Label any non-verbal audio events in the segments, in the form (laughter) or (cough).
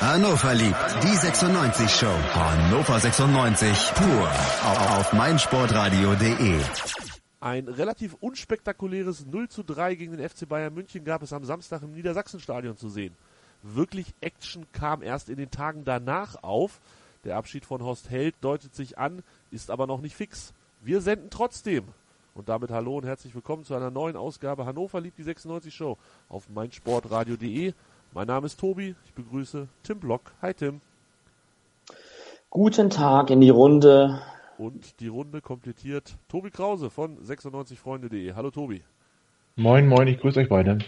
Hannover liebt die 96 Show. Hannover 96 pur auf meinsportradio.de. Ein relativ unspektakuläres 0 zu 3 gegen den FC Bayern München gab es am Samstag im Niedersachsenstadion zu sehen. Wirklich Action kam erst in den Tagen danach auf. Der Abschied von Horst Held deutet sich an, ist aber noch nicht fix. Wir senden trotzdem. Und damit hallo und herzlich willkommen zu einer neuen Ausgabe Hannover liebt die 96 Show auf meinsportradio.de. Mein Name ist Tobi, ich begrüße Tim Block. Hi Tim. Guten Tag in die Runde. Und die Runde komplettiert Tobi Krause von 96freunde.de. Hallo Tobi. Moin, moin, ich grüße euch beide.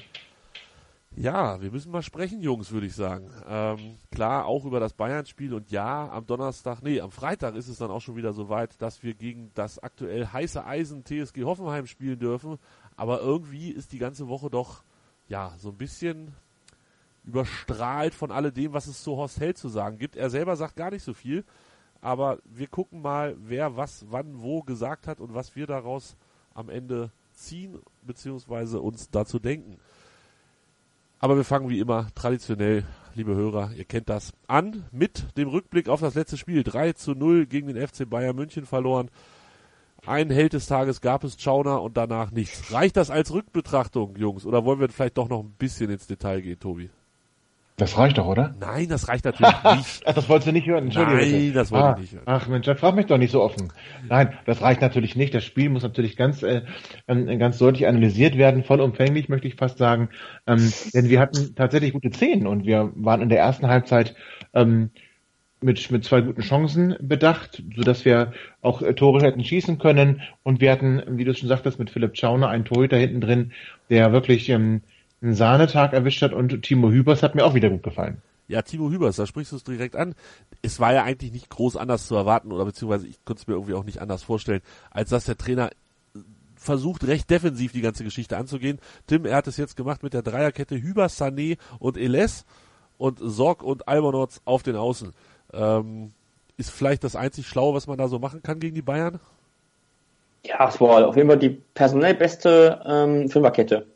Ja, wir müssen mal sprechen, Jungs, würde ich sagen. Ähm, klar, auch über das Bayern-Spiel und ja, am Donnerstag, nee, am Freitag ist es dann auch schon wieder soweit, dass wir gegen das aktuell heiße Eisen TSG Hoffenheim spielen dürfen. Aber irgendwie ist die ganze Woche doch, ja, so ein bisschen überstrahlt von alledem, was es zu Horst Held zu sagen gibt. Er selber sagt gar nicht so viel, aber wir gucken mal, wer was, wann, wo gesagt hat und was wir daraus am Ende ziehen, beziehungsweise uns dazu denken. Aber wir fangen wie immer traditionell, liebe Hörer, ihr kennt das, an mit dem Rückblick auf das letzte Spiel. 3 zu 0 gegen den FC Bayern München verloren. Ein Held des Tages gab es Schauner und danach nichts. Reicht das als Rückbetrachtung, Jungs? Oder wollen wir vielleicht doch noch ein bisschen ins Detail gehen, Tobi? Das reicht doch, oder? Nein, das reicht natürlich (laughs) nicht. Ach, das wolltest du nicht hören, Entschuldigung. Nein, das wollte ah, ich nicht hören. Ach Mensch, frag mich doch nicht so offen. Nein, das reicht natürlich nicht. Das Spiel muss natürlich ganz, äh, ganz deutlich analysiert werden, vollumfänglich, möchte ich fast sagen. Ähm, denn wir hatten tatsächlich gute Szenen und wir waren in der ersten Halbzeit ähm, mit, mit zwei guten Chancen bedacht, so dass wir auch äh, Tore hätten schießen können. Und wir hatten, wie du schon sagtest, mit Philipp Schauner einen Torhüter hinten drin, der wirklich ähm, einen Sahnetag erwischt hat und Timo Hübers hat mir auch wieder gut gefallen. Ja, Timo Hübers, da sprichst du es direkt an. Es war ja eigentlich nicht groß anders zu erwarten oder beziehungsweise ich konnte es mir irgendwie auch nicht anders vorstellen, als dass der Trainer versucht, recht defensiv die ganze Geschichte anzugehen. Tim, er hat es jetzt gemacht mit der Dreierkette Hübers, Sané und Eles und Sorg und Albonots auf den Außen. Ähm, ist vielleicht das einzig Schlaue, was man da so machen kann gegen die Bayern? Ja, es war auf jeden Fall die personell beste ähm, Fünferkette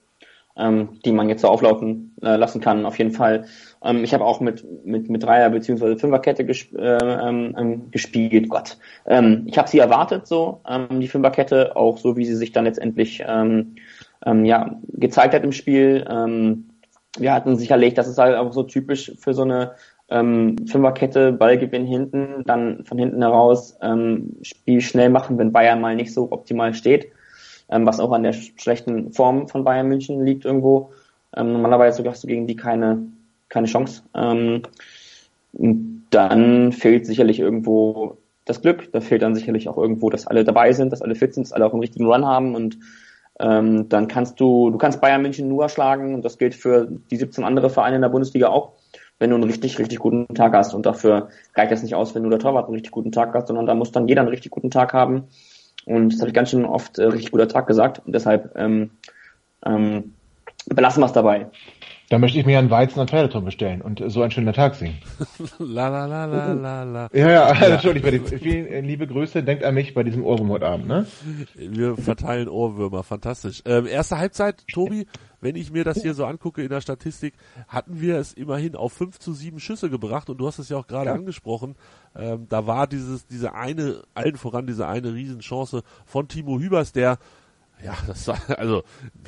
ähm, die man jetzt so auflaufen äh, lassen kann, auf jeden Fall. Ähm, ich habe auch mit, mit, mit Dreier- bzw. Fünferkette gesp äh, ähm, ähm, gespielt. Gott. Ähm, ich habe sie erwartet, so, ähm, die Fünferkette, auch so wie sie sich dann letztendlich ähm, ähm, ja, gezeigt hat im Spiel. Ähm, wir hatten sicherlich, das ist halt auch so typisch für so eine ähm, Fünferkette, Ballgewinn hinten, dann von hinten heraus ähm, Spiel schnell machen, wenn Bayern mal nicht so optimal steht ähm, was auch an der schlechten Form von Bayern München liegt irgendwo. Ähm, normalerweise hast du gegen die keine, keine Chance. Ähm, dann fehlt sicherlich irgendwo das Glück, da fehlt dann sicherlich auch irgendwo, dass alle dabei sind, dass alle fit sind, dass alle auch einen richtigen Run haben. Und ähm, dann kannst du, du kannst Bayern München nur schlagen. Und das gilt für die 17 andere Vereine in der Bundesliga auch, wenn du einen richtig, richtig guten Tag hast. Und dafür reicht das nicht aus, wenn du der Torwart einen richtig guten Tag hast, sondern da muss dann jeder einen richtig guten Tag haben und das habe ich ganz schön oft äh, richtig guter Tag gesagt. Und deshalb ähm, ähm, belassen wir es dabei. Da möchte ich mir einen Weizen und Pferdeturm bestellen und so ein schöner Tag sehen. (laughs) la la la la la la. Ja, ja, ja. Entschuldigung, vielen äh, liebe Grüße, denkt an mich bei diesem Ohrwurm heute Abend, ne? Wir verteilen Ohrwürmer, fantastisch. Ähm, erste Halbzeit, Tobi, wenn ich mir das hier so angucke in der Statistik, hatten wir es immerhin auf 5 zu 7 Schüsse gebracht und du hast es ja auch gerade ja. angesprochen. Ähm, da war dieses, diese eine, allen voran diese eine Riesenchance von Timo Hübers, der ja, das war, also,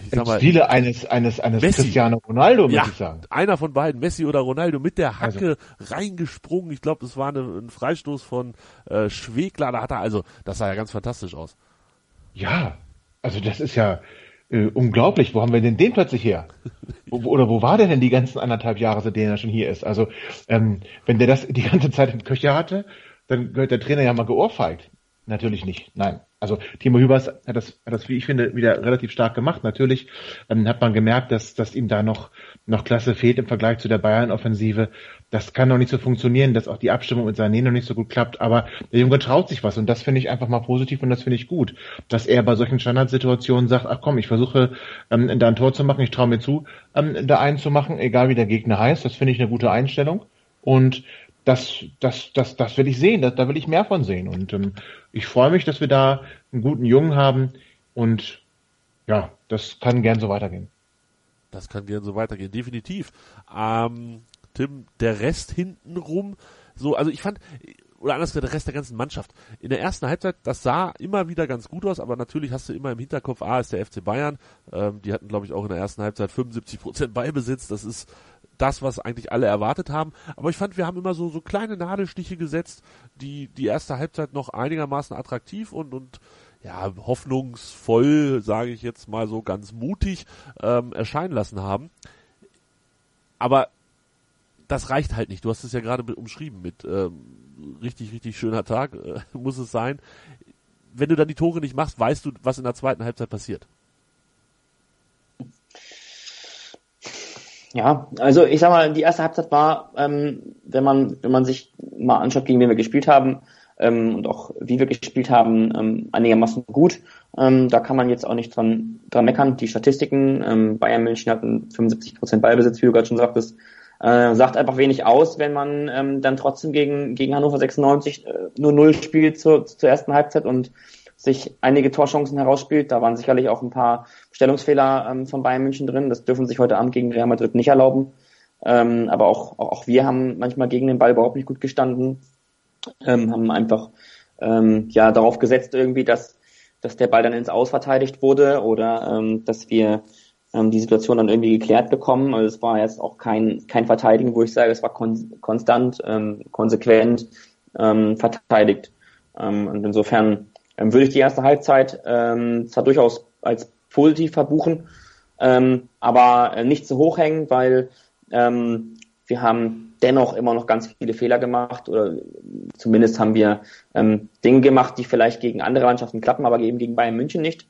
ich sag mal. Stile eines, eines, eines Messi. Cristiano Ronaldo, muss ja, ich sagen. Einer von beiden, Messi oder Ronaldo, mit der Hacke also. reingesprungen. Ich glaube, das war eine, ein Freistoß von äh, Schwegler. Da hat er, also, das sah ja ganz fantastisch aus. Ja, also das ist ja, äh, unglaublich, wo haben wir denn den plötzlich her? (laughs) Wo, oder wo war der denn die ganzen anderthalb Jahre, seitdem er schon hier ist? Also, ähm, wenn der das die ganze Zeit im Köcher hatte, dann gehört der Trainer ja mal geohrfeigt. Natürlich nicht, nein. Also Timo Hübers hat das, hat das, wie ich finde, wieder relativ stark gemacht. Natürlich ähm, hat man gemerkt, dass, dass ihm da noch, noch Klasse fehlt im Vergleich zu der Bayern-Offensive. Das kann noch nicht so funktionieren, dass auch die Abstimmung mit Sané noch nicht so gut klappt. Aber der Junge traut sich was und das finde ich einfach mal positiv und das finde ich gut, dass er bei solchen Standardsituationen sagt, ach komm, ich versuche ähm, da ein Tor zu machen, ich traue mir zu, ähm, da einen zu machen, egal wie der Gegner heißt. Das finde ich eine gute Einstellung. Und das, das, das, das will ich sehen, da, da will ich mehr von sehen. Und ähm, ich freue mich, dass wir da einen guten Jungen haben und ja, das kann gern so weitergehen. Das kann gern so weitergehen, definitiv. Ähm, Tim, der Rest hintenrum, so, also ich fand, oder anders gesagt, der Rest der ganzen Mannschaft. In der ersten Halbzeit, das sah immer wieder ganz gut aus, aber natürlich hast du immer im Hinterkopf, A ist der FC Bayern, ähm, die hatten glaube ich auch in der ersten Halbzeit 75 Prozent Beibesitz, das ist das, was eigentlich alle erwartet haben. Aber ich fand, wir haben immer so, so kleine Nadelstiche gesetzt, die die erste Halbzeit noch einigermaßen attraktiv und, und ja, hoffnungsvoll, sage ich jetzt mal so ganz mutig, ähm, erscheinen lassen haben. Aber das reicht halt nicht. Du hast es ja gerade umschrieben mit ähm, richtig, richtig schöner Tag, äh, (laughs) muss es sein. Wenn du dann die Tore nicht machst, weißt du, was in der zweiten Halbzeit passiert. Ja, also ich sag mal, die erste Halbzeit war, ähm, wenn man, wenn man sich mal anschaut, gegen wen wir gespielt haben, ähm, und auch wie wir gespielt haben, ähm, einigermaßen gut. Ähm, da kann man jetzt auch nicht dran, dran meckern. Die Statistiken, ähm, Bayern München hatten 75% Ballbesitz, wie du gerade schon sagtest, äh, sagt einfach wenig aus, wenn man ähm, dann trotzdem gegen, gegen Hannover 96 äh, nur null spielt zur, zur ersten Halbzeit und sich einige Torchancen herausspielt. Da waren sicherlich auch ein paar Stellungsfehler ähm, von Bayern München drin. Das dürfen sich heute Abend gegen Real Madrid nicht erlauben. Ähm, aber auch, auch, auch wir haben manchmal gegen den Ball überhaupt nicht gut gestanden. Ähm, haben einfach ähm, ja darauf gesetzt irgendwie, dass, dass der Ball dann ins Aus verteidigt wurde oder ähm, dass wir ähm, die Situation dann irgendwie geklärt bekommen. Also es war jetzt auch kein, kein Verteidigen, wo ich sage, es war kon konstant, ähm, konsequent ähm, verteidigt. Ähm, und insofern ähm, würde ich die erste Halbzeit ähm, zwar durchaus als positiv verbuchen, ähm, aber äh, nicht zu hoch hängen, weil ähm, wir haben dennoch immer noch ganz viele Fehler gemacht oder zumindest haben wir ähm, Dinge gemacht, die vielleicht gegen andere Mannschaften klappen, aber eben gegen Bayern München nicht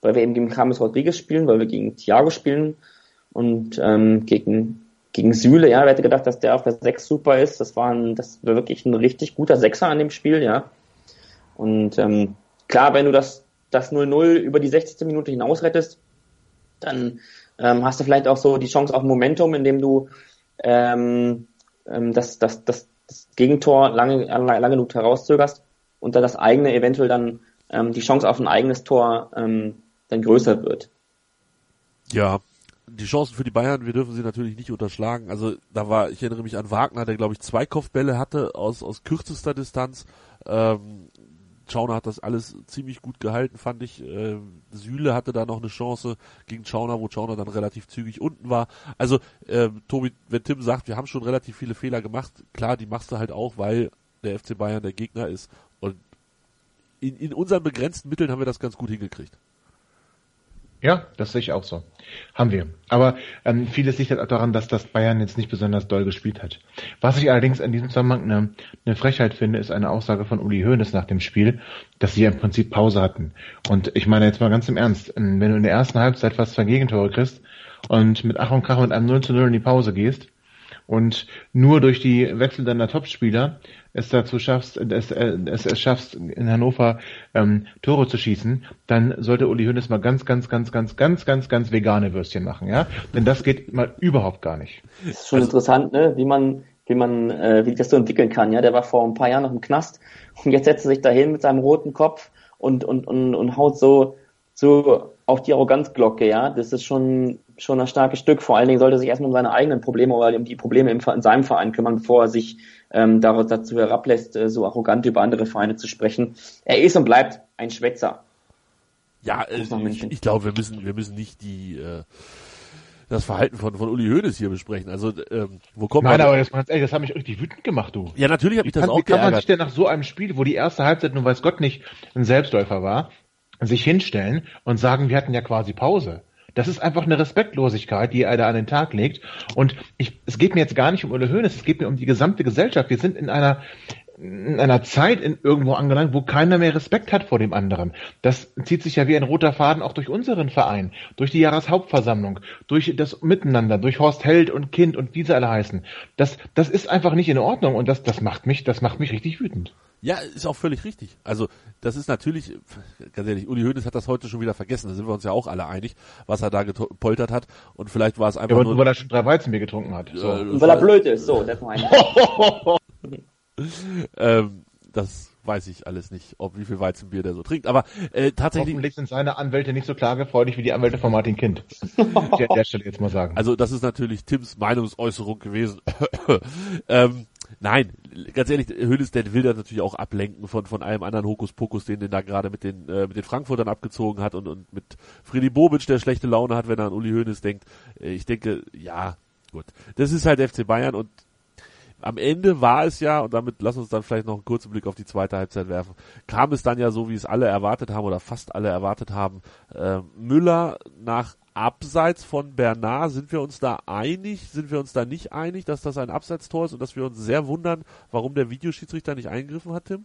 weil wir eben gegen James Rodriguez spielen, weil wir gegen Thiago spielen und ähm, gegen gegen Süle, ja, wer hätte gedacht, dass der auf der 6 super ist. Das war, ein, das war wirklich ein richtig guter Sechser an dem Spiel, ja. Und ähm, klar, wenn du das das 0-0 über die 60. Minute hinaus rettest, dann ähm, hast du vielleicht auch so die Chance auf Momentum, indem du ähm, ähm, das, das, das, das Gegentor lange, lange genug herauszögerst und dann das eigene eventuell dann ähm, die Chance auf ein eigenes Tor ähm, dann größer wird. Ja, die Chancen für die Bayern, wir dürfen sie natürlich nicht unterschlagen. Also da war, ich erinnere mich an Wagner, der glaube ich zwei Kopfbälle hatte aus, aus kürzester Distanz. Ähm, Schauner hat das alles ziemlich gut gehalten, fand ich. Äh, Süle hatte da noch eine Chance gegen Schauner, wo Schauner dann relativ zügig unten war. Also, äh, Tobi, wenn Tim sagt, wir haben schon relativ viele Fehler gemacht, klar, die machst du halt auch, weil der FC Bayern der Gegner ist. Und in, in unseren begrenzten Mitteln haben wir das ganz gut hingekriegt. Ja, das sehe ich auch so. Haben wir. Aber ähm, vieles liegt halt auch daran, dass das Bayern jetzt nicht besonders doll gespielt hat. Was ich allerdings in diesem Zusammenhang eine, eine Frechheit finde, ist eine Aussage von Uli Hoeneß nach dem Spiel, dass sie ja im Prinzip Pause hatten. Und ich meine jetzt mal ganz im Ernst, wenn du in der ersten Halbzeit fast zwei Gegentore kriegst und mit Ach und Krach mit einem 0 zu 0 in die Pause gehst und nur durch die Wechsel deiner Topspieler es dazu schaffst, es, äh, es, es schaffst, in Hannover ähm, Tore zu schießen, dann sollte Uli Hoeneß mal ganz, ganz, ganz, ganz, ganz, ganz, ganz vegane Würstchen machen, ja? Denn das geht mal überhaupt gar nicht. Das ist schon also, interessant, ne? Wie man, wie man, äh, wie das so entwickeln kann, ja? Der war vor ein paar Jahren noch im Knast und jetzt setzt er sich dahin mit seinem roten Kopf und, und, und, und haut so, so auf die Arroganzglocke, ja? Das ist schon, schon ein starkes Stück. Vor allen Dingen sollte er sich erstmal um seine eigenen Probleme oder um die Probleme im, in seinem Verein kümmern, bevor er sich ähm, dazu herablässt, äh, so arrogant über andere Vereine zu sprechen. Er ist und bleibt ein Schwätzer. Ja, äh, ich, ich glaube, wir müssen, wir müssen nicht die äh, das Verhalten von, von Uli Hoeneß hier besprechen. Also ähm, wo kommt Nein, man? aber das, ehrlich, das hat mich richtig wütend gemacht, du. Ja, natürlich habe ich das kann, auch Wie kann man sich denn nach so einem Spiel, wo die erste Halbzeit nun weiß Gott nicht ein Selbstläufer war, sich hinstellen und sagen, wir hatten ja quasi Pause. Das ist einfach eine Respektlosigkeit, die er da an den Tag legt. Und ich, es geht mir jetzt gar nicht um Ulle Hoeneß, es geht mir um die gesamte Gesellschaft. Wir sind in einer in einer Zeit in irgendwo angelangt, wo keiner mehr Respekt hat vor dem anderen. Das zieht sich ja wie ein roter Faden auch durch unseren Verein, durch die Jahreshauptversammlung, durch das Miteinander, durch Horst Held und Kind und wie sie alle heißen. Das, das ist einfach nicht in Ordnung und das, das macht mich, das macht mich richtig wütend. Ja, ist auch völlig richtig. Also das ist natürlich, ganz ehrlich, Uli Hoeneß hat das heute schon wieder vergessen. Da sind wir uns ja auch alle einig, was er da gepoltert hat. Und vielleicht war es einfach ja, nur... weil er schon drei Weizenbier getrunken hat. So. Äh, weil er blöd ist. So, das meine (laughs) ähm, das weiß ich alles nicht, ob wie viel Weizenbier der so trinkt. Aber äh, tatsächlich. Hoffentlich sind seine Anwälte nicht so klagefreudig wie die Anwälte von Martin Kind. (laughs) ich an der Stelle jetzt mal sagen. Also das ist natürlich Tims Meinungsäußerung gewesen. (laughs) ähm, nein, ganz ehrlich, Hönes, der will das natürlich auch ablenken von von allem anderen Hokuspokus, den den da gerade mit den äh, mit den Frankfurtern abgezogen hat und und mit Freddy Bobic, der schlechte Laune hat, wenn er an Uli Hönes denkt. Äh, ich denke, ja, gut. Das ist halt FC Bayern und am Ende war es ja, und damit lass uns dann vielleicht noch einen kurzen Blick auf die zweite Halbzeit werfen, kam es dann ja so, wie es alle erwartet haben oder fast alle erwartet haben. Äh, Müller nach Abseits von Bernard, sind wir uns da einig, sind wir uns da nicht einig, dass das ein Abseitstor ist und dass wir uns sehr wundern, warum der Videoschiedsrichter nicht eingegriffen hat, Tim?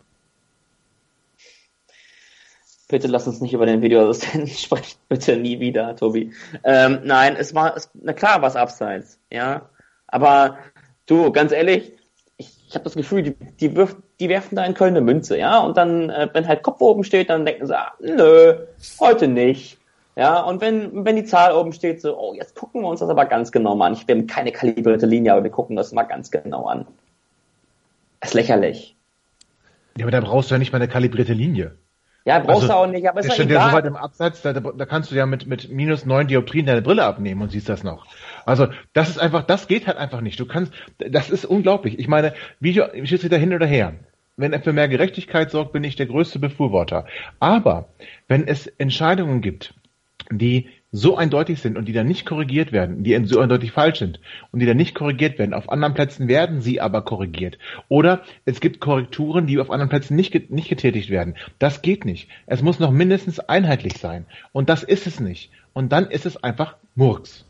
Bitte lass uns nicht über den Videoassistenten (laughs) sprechen, bitte nie wieder, Tobi. Ähm, nein, es war, es, na klar war es abseits, ja. Aber Du, ganz ehrlich, ich, ich habe das Gefühl, die, die, wirf, die werfen da in Köln eine Münze, ja, und dann, äh, wenn halt Kopf oben steht, dann denken sie, ah, nö, heute nicht. Ja, und wenn, wenn die Zahl oben steht, so, oh, jetzt gucken wir uns das aber ganz genau an. Ich bin keine kalibrierte Linie, aber wir gucken das mal ganz genau an. Das ist lächerlich. Ja, aber da brauchst du ja nicht mal eine kalibrierte Linie. Ja, brauchst also, du auch nicht, aber ist ja egal. Ja so weit im Absatz, da, da kannst du ja mit, mit minus neun Dioptrien deine Brille abnehmen und siehst das noch. Also, das ist einfach, das geht halt einfach nicht. Du kannst, das ist unglaublich. Ich meine, Video, Schiedsrichter hin oder her. Wenn er für mehr Gerechtigkeit sorgt, bin ich der größte Befürworter. Aber, wenn es Entscheidungen gibt, die so eindeutig sind und die dann nicht korrigiert werden, die so eindeutig falsch sind und die dann nicht korrigiert werden. Auf anderen Plätzen werden sie aber korrigiert. Oder es gibt Korrekturen, die auf anderen Plätzen nicht, nicht getätigt werden. Das geht nicht. Es muss noch mindestens einheitlich sein. Und das ist es nicht. Und dann ist es einfach Murks.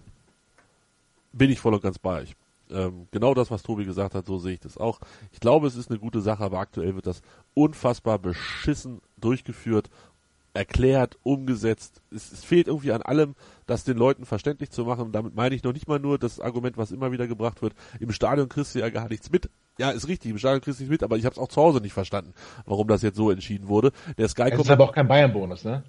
Bin ich voll und ganz bei euch. Ähm, genau das, was Tobi gesagt hat, so sehe ich das auch. Ich glaube, es ist eine gute Sache, aber aktuell wird das unfassbar beschissen durchgeführt erklärt, umgesetzt. Es, es, fehlt irgendwie an allem, das den Leuten verständlich zu machen. damit meine ich noch nicht mal nur das Argument, was immer wieder gebracht wird, im Stadion kriegst du ja gar nichts mit. Ja, ist richtig, im Stadion kriegst du nichts mit, aber ich habe es auch zu Hause nicht verstanden, warum das jetzt so entschieden wurde. Der Sky es ist aber auch kein Bayern-Bonus, ne?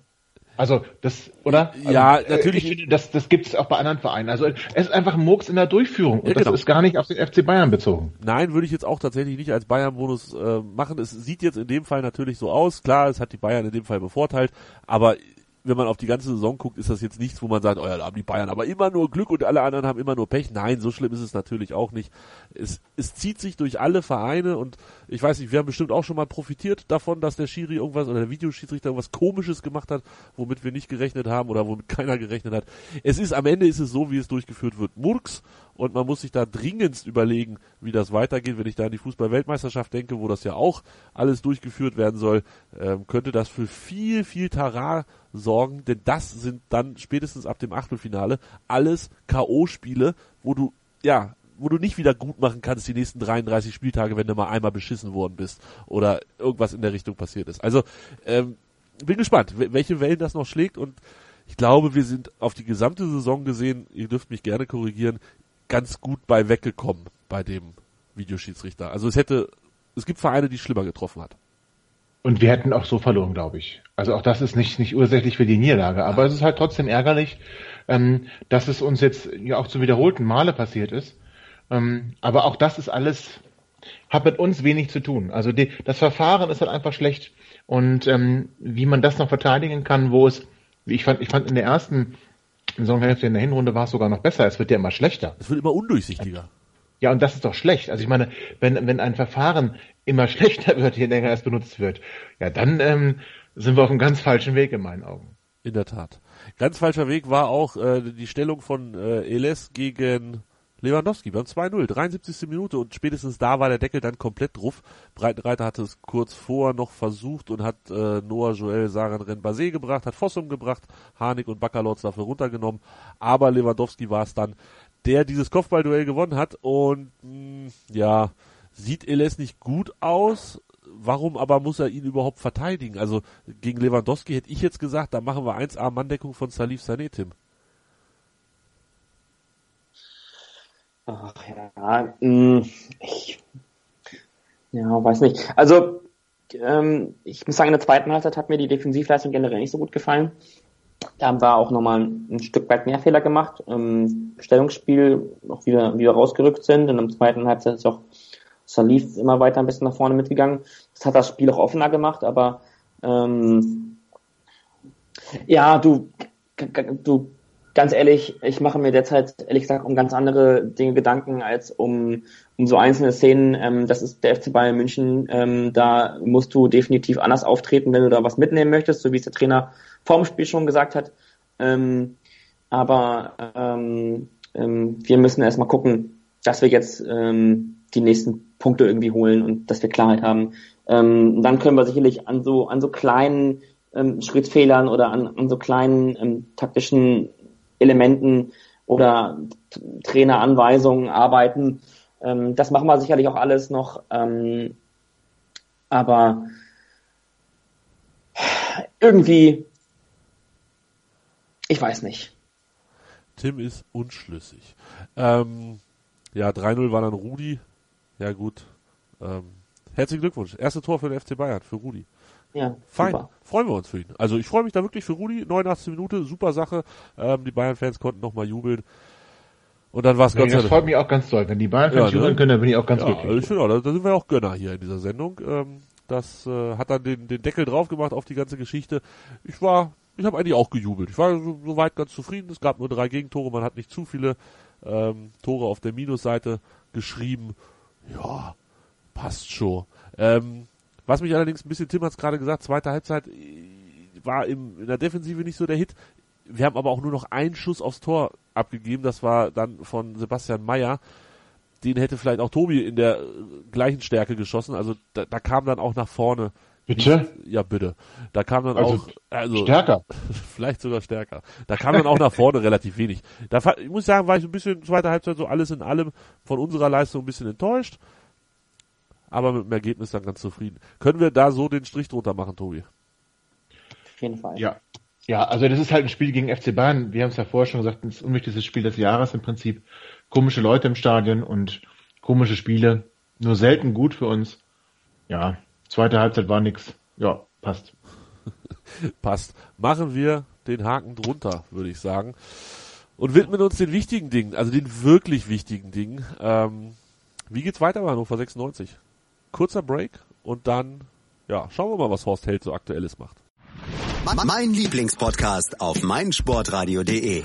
Also das, oder? Ja, also, natürlich. Ich finde, das, das gibt es auch bei anderen Vereinen. Also es ist einfach Murks in der Durchführung und ja, genau. das ist gar nicht auf den FC Bayern bezogen. Nein, würde ich jetzt auch tatsächlich nicht als Bayern-Bonus äh, machen. Es sieht jetzt in dem Fall natürlich so aus. Klar, es hat die Bayern in dem Fall bevorteilt, aber wenn man auf die ganze Saison guckt, ist das jetzt nichts, wo man sagt, oh ja, da haben die Bayern aber immer nur Glück und alle anderen haben immer nur Pech. Nein, so schlimm ist es natürlich auch nicht. Es, es zieht sich durch alle Vereine und ich weiß nicht, wir haben bestimmt auch schon mal profitiert davon, dass der Schiri irgendwas oder der Videoschiedsrichter irgendwas Komisches gemacht hat, womit wir nicht gerechnet haben oder womit keiner gerechnet hat. Es ist, am Ende ist es so, wie es durchgeführt wird. Murks und man muss sich da dringendst überlegen, wie das weitergeht. Wenn ich da an die Fußball-Weltmeisterschaft denke, wo das ja auch alles durchgeführt werden soll, ähm, könnte das für viel, viel Tara sorgen, denn das sind dann spätestens ab dem Achtelfinale alles K.O.-Spiele, wo du, ja, wo du nicht wieder gut machen kannst die nächsten 33 Spieltage, wenn du mal einmal beschissen worden bist oder irgendwas in der Richtung passiert ist. Also ähm, bin gespannt, welche Wellen das noch schlägt und ich glaube, wir sind auf die gesamte Saison gesehen, ihr dürft mich gerne korrigieren, ganz gut bei weggekommen bei dem Videoschiedsrichter. Also es hätte, es gibt Vereine, die schlimmer getroffen hat. Und wir hätten auch so verloren, glaube ich. Also auch das ist nicht, nicht ursächlich für die Niederlage. Aber es ist halt trotzdem ärgerlich, ähm, dass es uns jetzt ja auch zu wiederholten Male passiert ist. Ähm, aber auch das ist alles, hat mit uns wenig zu tun. Also die, das Verfahren ist halt einfach schlecht. Und ähm, wie man das noch verteidigen kann, wo es, ich fand, ich fand in der ersten Saisonhälfte in der Hinrunde war es sogar noch besser. Es wird ja immer schlechter. Es wird immer undurchsichtiger. Ja, und das ist doch schlecht. Also ich meine, wenn, wenn ein Verfahren immer (laughs) schlechter wird, je länger es benutzt wird, ja, dann ähm, sind wir auf einem ganz falschen Weg in meinen Augen. In der Tat. Ganz falscher Weg war auch äh, die Stellung von äh, Eles gegen Lewandowski beim 2-0, 73. Minute und spätestens da war der Deckel dann komplett drauf. Breitenreiter hatte es kurz vor noch versucht und hat äh, Noah Joel Saran Renbase gebracht, hat Fossum gebracht, Harnik und Bakalotz dafür runtergenommen, aber Lewandowski war es dann, der dieses Kopfballduell gewonnen hat und mh, mm, ja, sieht Eles nicht gut aus. Warum aber muss er ihn überhaupt verteidigen? Also gegen Lewandowski hätte ich jetzt gesagt, da machen wir 1A Manndeckung von Salif Sané, Tim. Ach ja, mm, ich ja, weiß nicht. Also ähm, ich muss sagen, in der zweiten Halbzeit hat mir die Defensivleistung generell nicht so gut gefallen. Da haben wir auch nochmal ein Stück weit mehr Fehler gemacht. Im Stellungsspiel noch wieder, wieder rausgerückt sind. Und im zweiten Halbzeit ist auch Salif immer weiter ein bisschen nach vorne mitgegangen. Das hat das Spiel auch offener gemacht, aber ähm, ja, du, du, ganz ehrlich, ich mache mir derzeit ehrlich gesagt um ganz andere Dinge Gedanken als um, um so einzelne Szenen. Ähm, das ist der FC Bayern München. Ähm, da musst du definitiv anders auftreten, wenn du da was mitnehmen möchtest, so wie es der Trainer vorm Spiel schon gesagt hat. Ähm, aber ähm, ähm, wir müssen erstmal gucken, dass wir jetzt ähm, die nächsten Punkte irgendwie holen und dass wir Klarheit haben. Ähm, dann können wir sicherlich an so an so kleinen ähm, Schrittfehlern oder an, an so kleinen ähm, taktischen Elementen oder Traineranweisungen arbeiten. Ähm, das machen wir sicherlich auch alles noch. Ähm, aber irgendwie, ich weiß nicht. Tim ist unschlüssig. Ähm, ja, 3-0 war dann Rudi. Ja gut. Ähm, herzlichen Glückwunsch. Erste Tor für den FC Bayern, für Rudi. Ja, Fein. Super. Freuen wir uns für ihn. Also ich freue mich da wirklich für Rudi. 89 Minute, super Sache. Ähm, die Bayern-Fans konnten nochmal jubeln. Und dann war es nee, sei Das freut mich auch ganz toll. Wenn die Bayern-Fans Ja, ne? jubeln können, dann bin ich auch ganz ja, glücklich. also ich finde auch, da, da sind wir auch Gönner hier in dieser Sendung. Ähm, das äh, hat dann den, den Deckel drauf gemacht auf die ganze Geschichte. Ich war, ich habe eigentlich auch gejubelt. Ich war so, soweit ganz zufrieden. Es gab nur drei Gegentore, man hat nicht zu viele ähm, Tore auf der Minusseite geschrieben. Ja, passt schon. Ähm, was mich allerdings ein bisschen, Tim hat es gerade gesagt, zweite Halbzeit äh, war im, in der Defensive nicht so der Hit. Wir haben aber auch nur noch einen Schuss aufs Tor abgegeben. Das war dann von Sebastian Mayer. Den hätte vielleicht auch Tobi in der äh, gleichen Stärke geschossen. Also da, da kam dann auch nach vorne. Bitte? Nicht, ja, bitte. Da kam dann Also auch, also Stärker. (laughs) vielleicht sogar stärker. Da kam dann auch nach vorne relativ wenig. Da ich muss sagen, war ich ein bisschen zweite Halbzeit so alles in allem von unserer Leistung ein bisschen enttäuscht. Aber mit dem Ergebnis dann ganz zufrieden. Können wir da so den Strich drunter machen, Tobi? Auf jeden Fall. Ja. Ja, also das ist halt ein Spiel gegen FC Bayern. Wir haben es ja vorher schon gesagt, das unwichtigste Spiel des Jahres im Prinzip. Komische Leute im Stadion und komische Spiele. Nur selten gut für uns. Ja, zweite Halbzeit war nix. Ja, passt. (laughs) Passt. Machen wir den Haken drunter, würde ich sagen. Und widmen uns den wichtigen Dingen, also den wirklich wichtigen Dingen. Ähm, wie geht's weiter bei Hannover 96? Kurzer Break und dann, ja, schauen wir mal, was Horst Held so aktuelles macht. Mein Lieblingspodcast auf meinsportradio.de.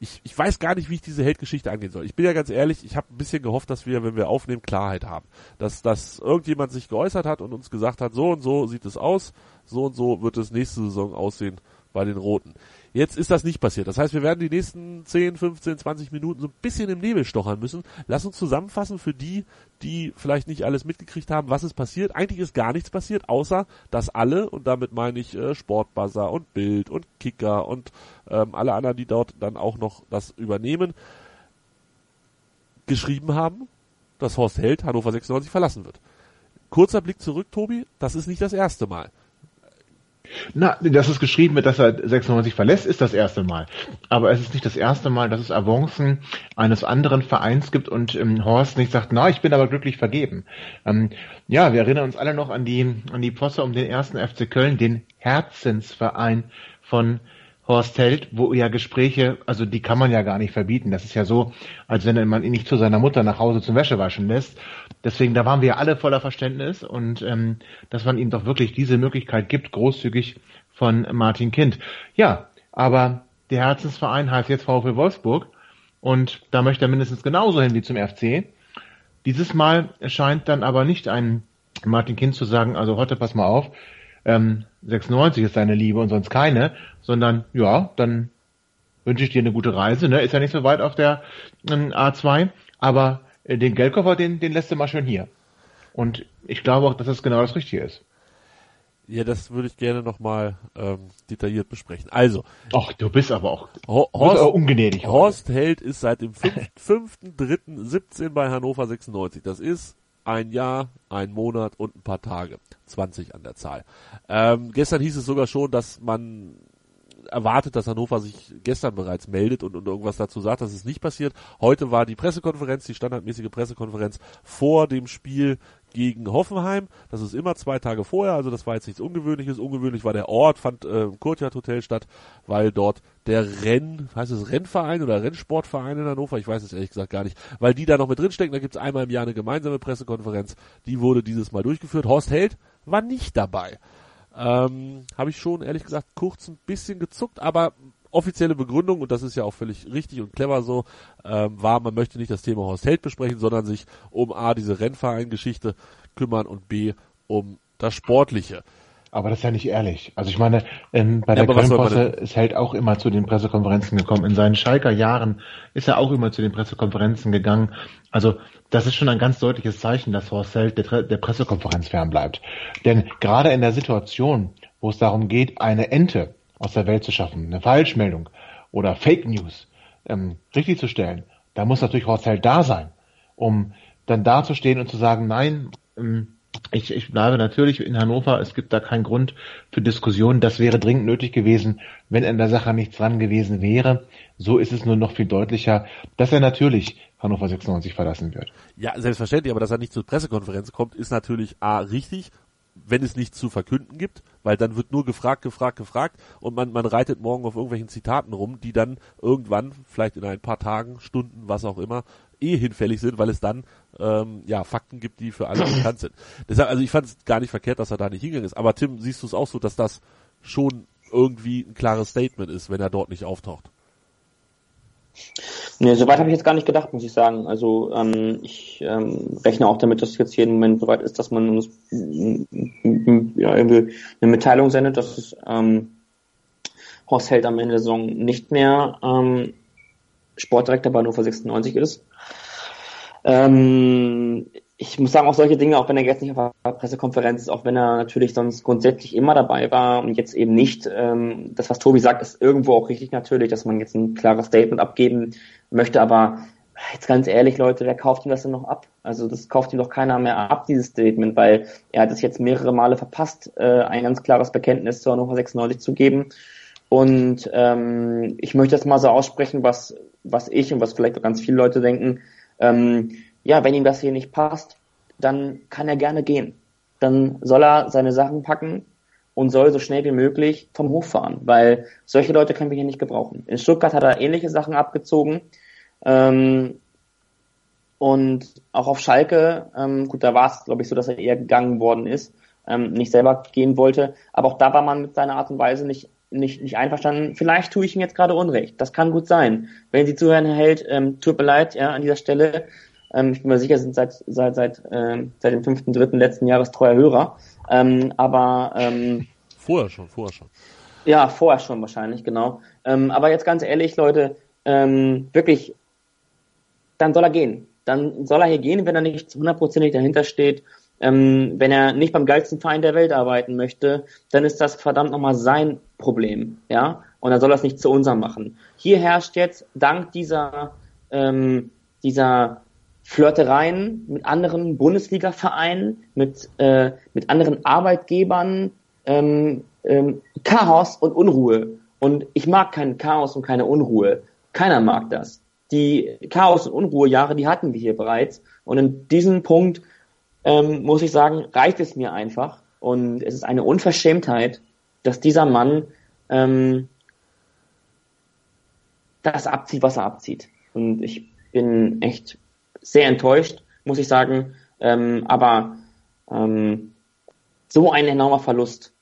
ich, ich weiß gar nicht, wie ich diese Heldgeschichte angehen soll. Ich bin ja ganz ehrlich, ich habe ein bisschen gehofft, dass wir, wenn wir aufnehmen, Klarheit haben. Dass, dass irgendjemand sich geäußert hat und uns gesagt hat, so und so sieht es aus, so und so wird es nächste Saison aussehen bei den Roten. Jetzt ist das nicht passiert. Das heißt, wir werden die nächsten 10, 15, 20 Minuten so ein bisschen im Nebel stochern müssen. Lass uns zusammenfassen für die, die vielleicht nicht alles mitgekriegt haben, was ist passiert. Eigentlich ist gar nichts passiert, außer dass alle, und damit meine ich äh, Sportbuzzer und Bild und Kicker und ähm, alle anderen, die dort dann auch noch das übernehmen, geschrieben haben, dass Horst Held Hannover 96 verlassen wird. Kurzer Blick zurück, Tobi, das ist nicht das erste Mal. Na, dass es geschrieben wird, dass er 96 verlässt, ist das erste Mal. Aber es ist nicht das erste Mal, dass es Avancen eines anderen Vereins gibt und ähm, Horst nicht sagt, na, ich bin aber glücklich vergeben. Ähm, ja, wir erinnern uns alle noch an die, an die Posse um den ersten FC Köln, den Herzensverein von Horst Held, wo ja Gespräche, also die kann man ja gar nicht verbieten. Das ist ja so, als wenn man ihn nicht zu seiner Mutter nach Hause zum Wäschewaschen lässt. Deswegen, da waren wir alle voller Verständnis und ähm, dass man ihm doch wirklich diese Möglichkeit gibt, großzügig von Martin Kind. Ja, aber der Herzensverein heißt jetzt VfL Wolfsburg und da möchte er mindestens genauso hin wie zum FC. Dieses Mal scheint dann aber nicht ein Martin Kind zu sagen, also heute pass mal auf, ähm, 96 ist deine Liebe und sonst keine, sondern ja, dann wünsche ich dir eine gute Reise, ne? Ist ja nicht so weit auf der ähm, A2, aber den Geldkoffer, den, den lässt du mal schön hier. Und ich glaube auch, dass das genau das Richtige ist. Ja, das würde ich gerne nochmal ähm, detailliert besprechen. Also. Ach, du bist aber auch, Ho du bist aber ungnädig. Horst Held ist seit dem 5.3.17 (laughs) bei Hannover 96. Das ist ein Jahr, ein Monat und ein paar Tage. 20 an der Zahl. Ähm, gestern hieß es sogar schon, dass man erwartet, dass Hannover sich gestern bereits meldet und, und irgendwas dazu sagt. Das ist nicht passiert. Heute war die Pressekonferenz, die standardmäßige Pressekonferenz vor dem Spiel gegen Hoffenheim. Das ist immer zwei Tage vorher, also das war jetzt nichts Ungewöhnliches. Ungewöhnlich war der Ort, fand äh, im Courtyard Hotel statt, weil dort der Renn, heißt es Rennverein oder Rennsportverein in Hannover, ich weiß es ehrlich gesagt gar nicht, weil die da noch mit drinstecken, da gibt's einmal im Jahr eine gemeinsame Pressekonferenz, die wurde dieses Mal durchgeführt. Horst Held war nicht dabei. Ähm, Habe ich schon ehrlich gesagt kurz ein bisschen gezuckt, aber offizielle Begründung, und das ist ja auch völlig richtig und clever so, ähm, war, man möchte nicht das Thema Horst Held besprechen, sondern sich um A, diese Rennverein-Geschichte kümmern und B, um das Sportliche. Aber das ist ja nicht ehrlich. Also ich meine, ähm, bei Ja, der Köln-Posse ist Held auch immer zu den Pressekonferenzen gekommen. In seinen Schalker Jahren ist er auch immer zu den Pressekonferenzen gegangen. Also das ist schon ein ganz deutliches Zeichen, dass Horst Held der, der Pressekonferenz fernbleibt. Denn gerade in der Situation, wo es darum geht, eine Ente aus der Welt zu schaffen, eine Falschmeldung oder Fake News ähm, richtig zu stellen, da muss natürlich Horst Held da sein, um dann dazustehen und zu sagen, nein, ähm, ich, ich bleibe natürlich in Hannover. Es gibt da keinen Grund für Diskussionen. Das wäre dringend nötig gewesen, wenn an der Sache nichts dran gewesen wäre. So ist es nur noch viel deutlicher, dass er natürlich Hannover 96 verlassen wird. Ja, selbstverständlich, aber dass er nicht zur Pressekonferenz kommt, ist natürlich A, richtig, wenn es nichts zu verkünden gibt, weil dann wird nur gefragt, gefragt, gefragt und man, man reitet morgen auf irgendwelchen Zitaten rum, die dann irgendwann, vielleicht in ein paar Tagen, Stunden, was auch immer, eh hinfällig sind, weil es dann ähm, ja Fakten gibt, die für alle bekannt sind. Deshalb, also ich fand es gar nicht verkehrt, dass er da nicht hingegangen ist. Aber Tim, siehst du es auch so, dass das schon irgendwie ein klares Statement ist, wenn er dort nicht auftaucht? Nee, soweit habe ich jetzt gar nicht gedacht, muss ich sagen. Also ähm, ich ähm, rechne auch damit, dass jetzt im Moment soweit ist, dass man uns mm, mm, ja, irgendwie eine Mitteilung sendet, dass es ähm, Horst Held am Ende der Saison nicht mehr ähm, Sportdirektor bei Hannover 96 ist. Ähm, ich muss sagen, auch solche Dinge, auch wenn er jetzt nicht auf der Pressekonferenz ist, auch wenn er natürlich sonst grundsätzlich immer dabei war und jetzt eben nicht, ähm, das, was Tobi sagt, ist irgendwo auch richtig natürlich, dass man jetzt ein klares Statement abgeben möchte, aber jetzt ganz ehrlich, Leute, wer kauft ihm das denn noch ab? Also das kauft ihm doch keiner mehr ab, dieses Statement, weil er hat es jetzt mehrere Male verpasst, äh, ein ganz klares Bekenntnis zur Hannover 96 zu geben. Und ähm, ich möchte das mal so aussprechen, was, was ich und was vielleicht auch ganz viele Leute denken, ähm, ja, wenn ihm das hier nicht passt, dann kann er gerne gehen. Dann soll er seine Sachen packen und soll so schnell wie möglich vom Hof fahren, weil solche Leute können wir hier nicht gebrauchen. In Stuttgart hat er ähnliche Sachen abgezogen. Ähm, und auch auf Schalke, ähm, gut, da war es, glaube ich, so, dass er eher gegangen worden ist, ähm, nicht selber gehen wollte. Aber auch da war man mit seiner Art und Weise nicht, nicht, nicht einverstanden. Vielleicht tue ich ihm jetzt gerade Unrecht. Das kann gut sein. Wenn Sie zuhören, Herr Held, ähm, tut mir leid, ja, an dieser Stelle. Ähm, ich bin mir sicher, Sie sind seit, seit, seit, ähm, seit dem fünften, dritten letzten Jahres treuer Hörer. Ähm, aber ähm, Vorher schon, vorher schon. ja, vorher schon wahrscheinlich, genau. Ähm, aber jetzt ganz ehrlich, Leute, ähm, wirklich, dann soll er gehen. Dann soll er hier gehen, wenn er nicht hundertprozentig dahinter steht. Ähm, wenn er nicht beim geilsten Verein der Welt arbeiten möchte, dann ist das verdammt nochmal sein Problem, ja. Und dann soll er es nicht zu unserem machen. Hier herrscht jetzt dank dieser ähm, dieser Flirtereien mit anderen Bundesliga-Vereinen, mit äh, mit anderen Arbeitgebern, ähm, ähm, Chaos und Unruhe. Und ich mag kein Chaos und keine Unruhe. Keiner mag das. Die Chaos- und Unruhejahre, die hatten wir hier bereits. Und in diesem Punkt ähm, muss ich sagen, reicht es mir einfach. Und es ist eine Unverschämtheit, dass dieser Mann ähm, das abzieht, was er abzieht. Und ich bin echt sehr enttäuscht, muss ich sagen. Ähm, aber ähm, so ein enormer Verlust,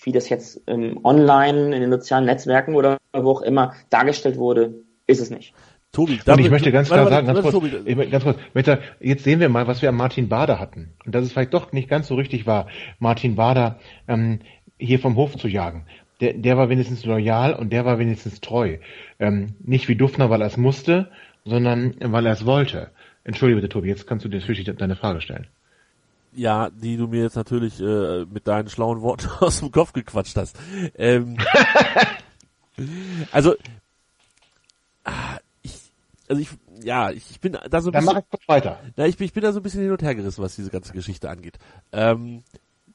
wie das jetzt ähm, online in den sozialen Netzwerken oder wo auch immer dargestellt wurde, ist es nicht. Tobi, Und ich möchte ganz klar sagen, ganz kurz, Tobi, ich möchte ganz kurz, ich möchte sagen, jetzt sehen wir mal, was wir an Martin Bader hatten. Und dass es vielleicht doch nicht ganz so richtig war, Martin Bader ähm, hier vom Hof zu jagen. Der, der war wenigstens loyal und der war wenigstens treu. Ähm, nicht wie Duffner, weil er es musste, sondern weil er es wollte. Entschuldige bitte, Tobi, jetzt kannst du dir natürlich deine Frage stellen. Ja, die du mir jetzt natürlich äh, mit deinen schlauen Worten (laughs) aus dem Kopf gequatscht hast. Ähm, (laughs) also, ah, ich, also ich, ja, ich bin da so ein Dann bisschen. mach ich kurz weiter. Na, ich, bin- ich bin da so ein bisschen hin und her gerissen, was diese ganze Geschichte angeht. Ähm,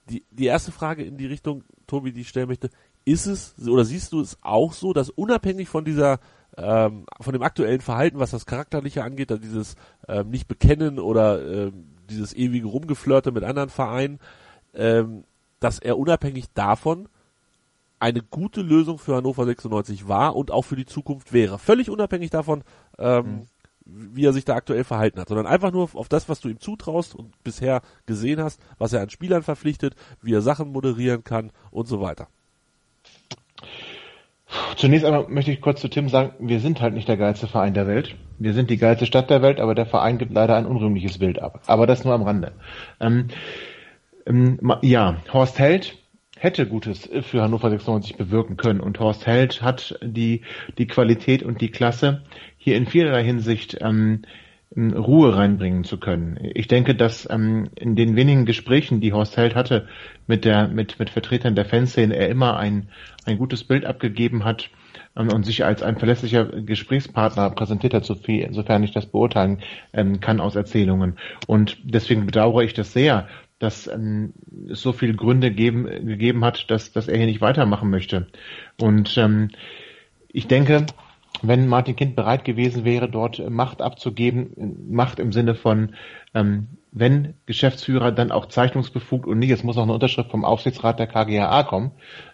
die, die erste Frage in die Richtung, Tobi, die ich stellen möchte, ist es oder siehst du es auch so, dass unabhängig von dieser ähm, von dem aktuellen Verhalten, was das Charakterliche angeht, also dieses ähm, nicht bekennen oder ähm, dieses ewige Rumgeflirte mit anderen Vereinen, ähm, dass er unabhängig davon eine gute Lösung für Hannover 96 war und auch für die Zukunft wäre. Völlig unabhängig davon, ähm, wie er sich da aktuell verhalten hat, sondern einfach nur auf das, was du ihm zutraust und bisher gesehen hast, was er an Spielern verpflichtet, wie er Sachen moderieren kann und so weiter. Zunächst einmal möchte ich kurz zu Tim sagen, wir sind halt nicht der geilste Verein der Welt. Wir sind die geilste Stadt der Welt, aber der Verein gibt leider ein unrühmliches Bild ab. Aber das nur am Rande. Ähm, ähm, ja, Horst Held hätte Gutes für Hannover 96 bewirken können und Horst Held hat die, die Qualität und die Klasse, hier in vielerlei Hinsicht ähm, Ruhe reinbringen zu können. Ich denke, dass ähm, in den wenigen Gesprächen, die Horst Held hatte mit der mit mit Vertretern der Fanszene, er immer ein ein gutes Bild abgegeben hat ähm, und sich als ein verlässlicher Gesprächspartner präsentiert hat, sofern ich das beurteilen ähm, kann aus Erzählungen. Und deswegen bedauere ich das sehr, dass ähm, es so viele Gründe geben, gegeben hat, dass, dass er hier nicht weitermachen möchte. Und ähm, ich denke, wenn Martin Kind bereit gewesen wäre, dort Macht abzugeben, Macht im Sinne von, ähm, wenn Geschäftsführer dann auch zeichnungsbefugt und nicht, es muss auch eine Unterschrift vom Aufsichtsrat der KGAA kommen,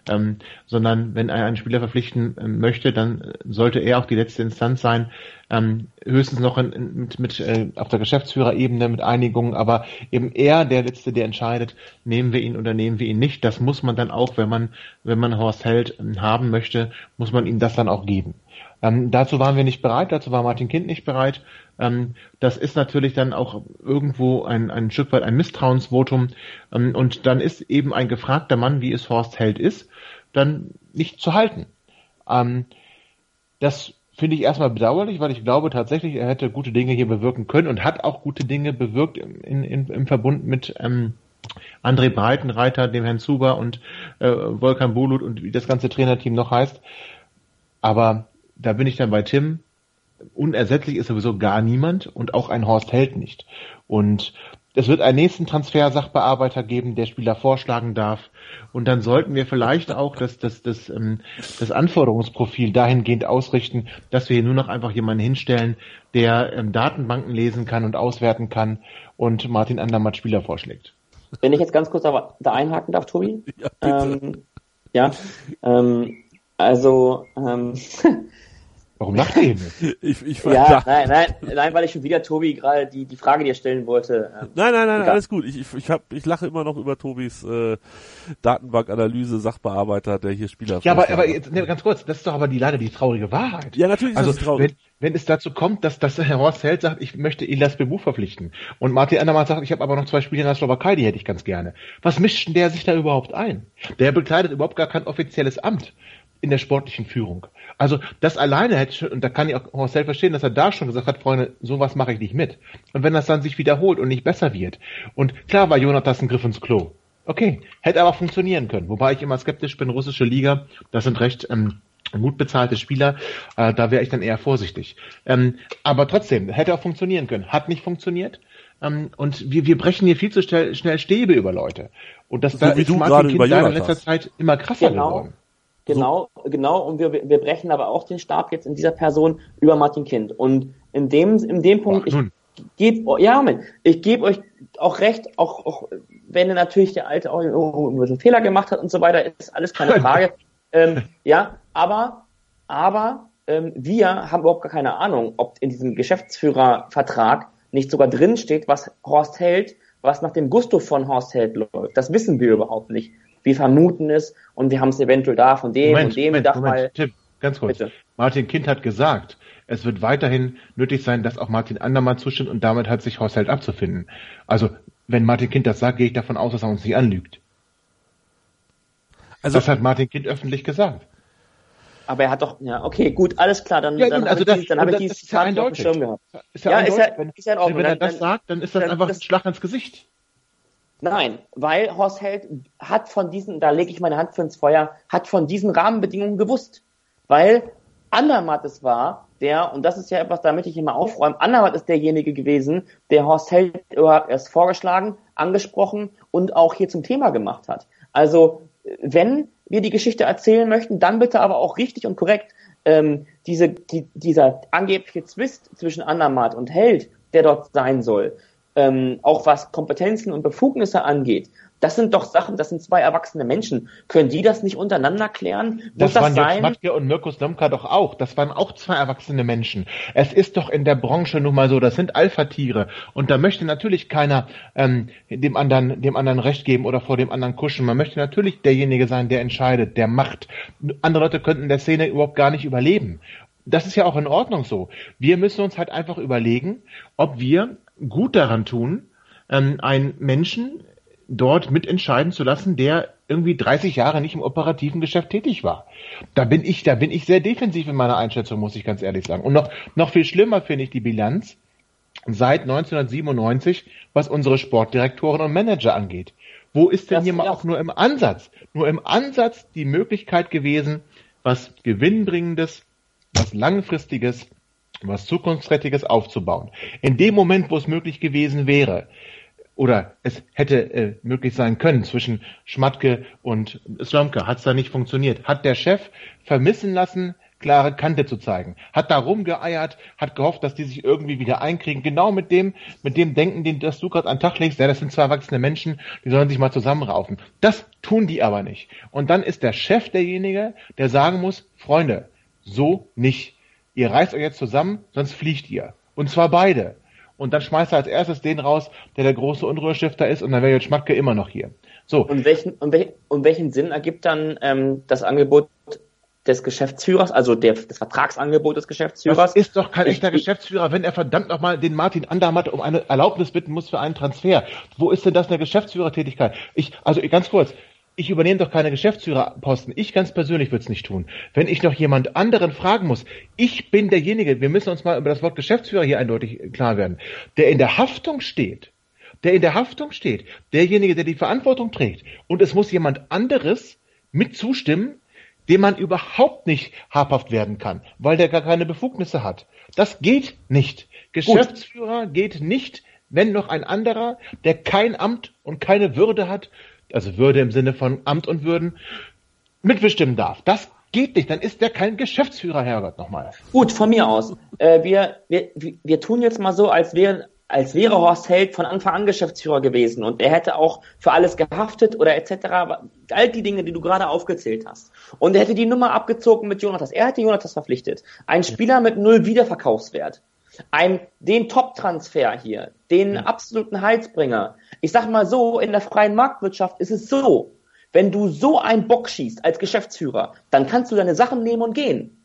ähm, sondern wenn er einen Spieler verpflichten ähm, möchte, dann sollte er auch die letzte Instanz sein, ähm, höchstens noch in, mit, mit äh, auf der Geschäftsführerebene mit Einigungen, aber eben er der Letzte, der entscheidet, nehmen wir ihn oder nehmen wir ihn nicht. Das muss man dann auch, wenn man, wenn man Horst Held ähm, haben möchte, muss man ihm das dann auch geben. Ähm, dazu waren wir nicht bereit, dazu war Martin Kind nicht bereit. Ähm, das ist natürlich dann auch irgendwo ein, ein Stück weit ein Misstrauensvotum. Ähm, und dann ist eben ein gefragter Mann, wie es Horst Held ist, dann nicht zu halten. Ähm, das finde ich erstmal bedauerlich, weil ich glaube tatsächlich, er hätte gute Dinge hier bewirken können und hat auch gute Dinge bewirkt in, in, im Verbund mit ähm, André Breitenreiter, dem Herrn Zuber und äh, Volkan Bulut und wie das ganze Trainerteam noch heißt. Aber da bin ich dann bei Tim. Unersetzlich ist sowieso gar niemand und auch ein Horst Held nicht. Und es wird einen nächsten Transfer-Sachbearbeiter geben, der Spieler vorschlagen darf. Und dann sollten wir vielleicht auch das, das, das, ähm, das Anforderungsprofil dahingehend ausrichten, dass wir hier nur noch einfach jemanden hinstellen, der ähm, Datenbanken lesen kann und auswerten kann und Martin Andermatt Spieler vorschlägt. Wenn ich jetzt ganz kurz da, da einhaken darf, Tobi. Ja, bitte. Ähm, ja, ähm, also, ähm, (laughs) Warum lacht ihr denn? (laughs) Ich, ich ja, nein, nein, nein, weil ich schon wieder Tobi gerade die, die Frage dir stellen wollte. Ähm, Nein, nein, nein, Egal. alles gut. Ich, ich, ich, hab, ich lache immer noch über Tobis äh, Datenbankanalyse, Sachbearbeiter, der hier Spieler Ja, aber, aber jetzt, ne, ganz kurz, das ist doch aber die leider die traurige Wahrheit. Ja, natürlich ist also, das traurig. Wenn, wenn es dazu kommt, dass, dass Herr Horst Held sagt, ich möchte Ilas Bebu verpflichten und Martin Andermann sagt, ich habe aber noch zwei Spiele in der Slowakei, die hätte ich ganz gerne. Was mischt denn der sich da überhaupt ein? Der bekleidet überhaupt gar kein offizielles Amt in der sportlichen Führung. Also das alleine hätte schon, und da kann ich auch Horst Held verstehen, dass er da schon gesagt hat, Freunde, sowas mache ich nicht mit. Und wenn das dann sich wiederholt und nicht besser wird, und klar war Jonathas ein Griff ins Klo. Okay, hätte aber funktionieren können. Wobei ich immer skeptisch bin, russische Liga, das sind recht ähm, gut bezahlte Spieler, äh, da wäre ich dann eher vorsichtig. Ähm, aber trotzdem, hätte auch funktionieren können. Hat nicht funktioniert. Ähm, und wir, wir brechen hier viel zu schnell, schnell Stäbe über Leute. Und das So da wie ist Martin Kind in letzter Zeit immer krasser Genau. geworden. Genau, genau, und wir, wir brechen aber auch den Stab jetzt in dieser Person über Martin Kind. Und in dem, in dem Punkt, Ach, ich gebe, ja, Moment, ich gebe euch auch recht, auch, auch wenn natürlich der Alte auch ein bisschen Fehler gemacht hat und so weiter, ist alles keine (laughs) Frage. ähm, ja, aber, aber ähm, wir haben überhaupt gar keine Ahnung, ob in diesem Geschäftsführervertrag nicht sogar drin steht, was Horst hält, was nach dem Gusto von Horst Held läuft. Das wissen wir überhaupt nicht. Wir vermuten es und wir haben es eventuell da von dem Moment, und dem Moment, darf Moment, mal. Tim, ganz kurz. Bitte. Martin Kind hat gesagt, es wird weiterhin nötig sein, dass auch Martin Andermann zustimmt und damit hat sich Horst Held abzufinden. Also, wenn Martin Kind das sagt, gehe ich davon aus, dass er uns nicht anlügt. Also, das hat Martin Kind öffentlich gesagt. Aber er hat doch, ja, okay, gut, alles klar, dann, Ja, dann also habe das- ich, dann hab ich das dieses ja Zitat auf dem. Schirm gehabt. Ist ja, Ja, ist ja- wenn, ist ja in Ordnung. wenn er Dann- das dann- sagt, dann ist das dann- einfach das- ein Schlag ins Gesicht. Nein, weil Horst Held hat von diesen, da lege ich meine Hand für ins Feuer, hat von diesen Rahmenbedingungen gewusst. Weil Andermatt es war, der, und das ist ja etwas, damit ich immer aufräume, Andermatt ist derjenige gewesen, der Horst Held überhaupt erst vorgeschlagen, angesprochen und auch hier zum Thema gemacht hat. Also, wenn wir die Geschichte erzählen möchten, dann bitte aber auch richtig und korrekt. Ähm, diese, die, dieser angebliche Zwist zwischen Andermatt und Held, der dort sein soll, ähm, auch was Kompetenzen und Befugnisse angeht, das sind doch Sachen, das sind zwei erwachsene Menschen. Können die das nicht untereinander klären? Muss das, das waren sein? Matke und Mirko Slomka doch auch. Das waren auch zwei erwachsene Menschen. Es ist doch in der Branche nun mal so, das sind Alpha-Tiere. Und da möchte natürlich keiner ähm, dem anderen, dem anderen Recht geben oder vor dem anderen kuschen. Man möchte natürlich derjenige sein, der entscheidet, der macht. Andere Leute könnten in der Szene überhaupt gar nicht überleben. Das ist ja auch in Ordnung so. Wir müssen uns halt einfach überlegen, ob wir gut daran tun, ähm, einen Menschen dort mitentscheiden zu lassen, der irgendwie 30 Jahre nicht im operativen Geschäft tätig war. Da bin ich, da bin ich sehr defensiv in meiner Einschätzung, muss ich ganz ehrlich sagen. Und noch, noch viel schlimmer finde ich die Bilanz seit 1997, was unsere Sportdirektoren und Manager angeht. Wo ist denn das hier mal auch nur im Ansatz, nur im Ansatz die Möglichkeit gewesen, was Gewinnbringendes, was Langfristiges, was Zukunftsträchtiges aufzubauen? In dem Moment, wo es möglich gewesen wäre, oder es hätte äh, möglich sein können zwischen Schmatke und Slomka, hat es da nicht funktioniert. Hat der Chef vermissen lassen, klare Kante zu zeigen. Hat da rumgeeiert, hat gehofft, dass die sich irgendwie wieder einkriegen. Genau mit dem, mit dem Denken, den das du gerade an den Tag legst, ja, das sind zwei erwachsene Menschen, die sollen sich mal zusammenraufen. Das tun die aber nicht. Und dann ist der Chef derjenige, der sagen muss, Freunde, so nicht. Ihr reißt euch jetzt zusammen, sonst fliegt ihr. Und zwar beide und dann schmeißt er als erstes den raus, der der große Unruhestifter ist und dann wäre jetzt Schmatke immer noch hier. So. Und welchen, und, welchen, und welchen Sinn ergibt dann ähm, das Angebot des Geschäftsführers, also der, das Vertragsangebot des Geschäftsführers? Das ist doch kein echter Geschäftsführer, wenn er verdammt nochmal den Martin Andermatt um eine Erlaubnis bitten muss für einen Transfer. Wo ist denn das eine Geschäftsführertätigkeit? Ich, also ganz kurz, ich übernehme doch keine Geschäftsführerposten. Ich ganz persönlich würde es nicht tun. Wenn ich noch jemand anderen fragen muss, ich bin derjenige, wir müssen uns mal über das Wort Geschäftsführer hier eindeutig klar werden, der in der Haftung steht, der in der Haftung steht, derjenige, der die Verantwortung trägt, und es muss jemand anderes mit zustimmen, dem man überhaupt nicht habhaft werden kann, weil der gar keine Befugnisse hat. Das geht nicht. Geschäftsführer Gut. geht nicht, wenn noch ein anderer, der kein Amt und keine Würde hat, also Würde im Sinne von Amt und Würden, mitbestimmen darf. Das geht nicht, dann ist der kein Geschäftsführer, Herrgott, nochmal. Gut, von mir aus. Äh, wir, wir, wir tun jetzt mal so, als wäre als wäre Horst Held von Anfang an Geschäftsführer gewesen und er hätte auch für alles gehaftet oder etc. All die Dinge, die du gerade aufgezählt hast. Und er hätte die Nummer abgezogen mit Jonathas. Er hätte Jonathas verpflichtet. Ein Spieler mit null Wiederverkaufswert. Ein, den Top-Transfer hier, den ja. absoluten Heizbringer. Ich sag mal so, in der freien Marktwirtschaft ist es so, wenn du so einen Bock schießt als Geschäftsführer, dann kannst du deine Sachen nehmen und gehen.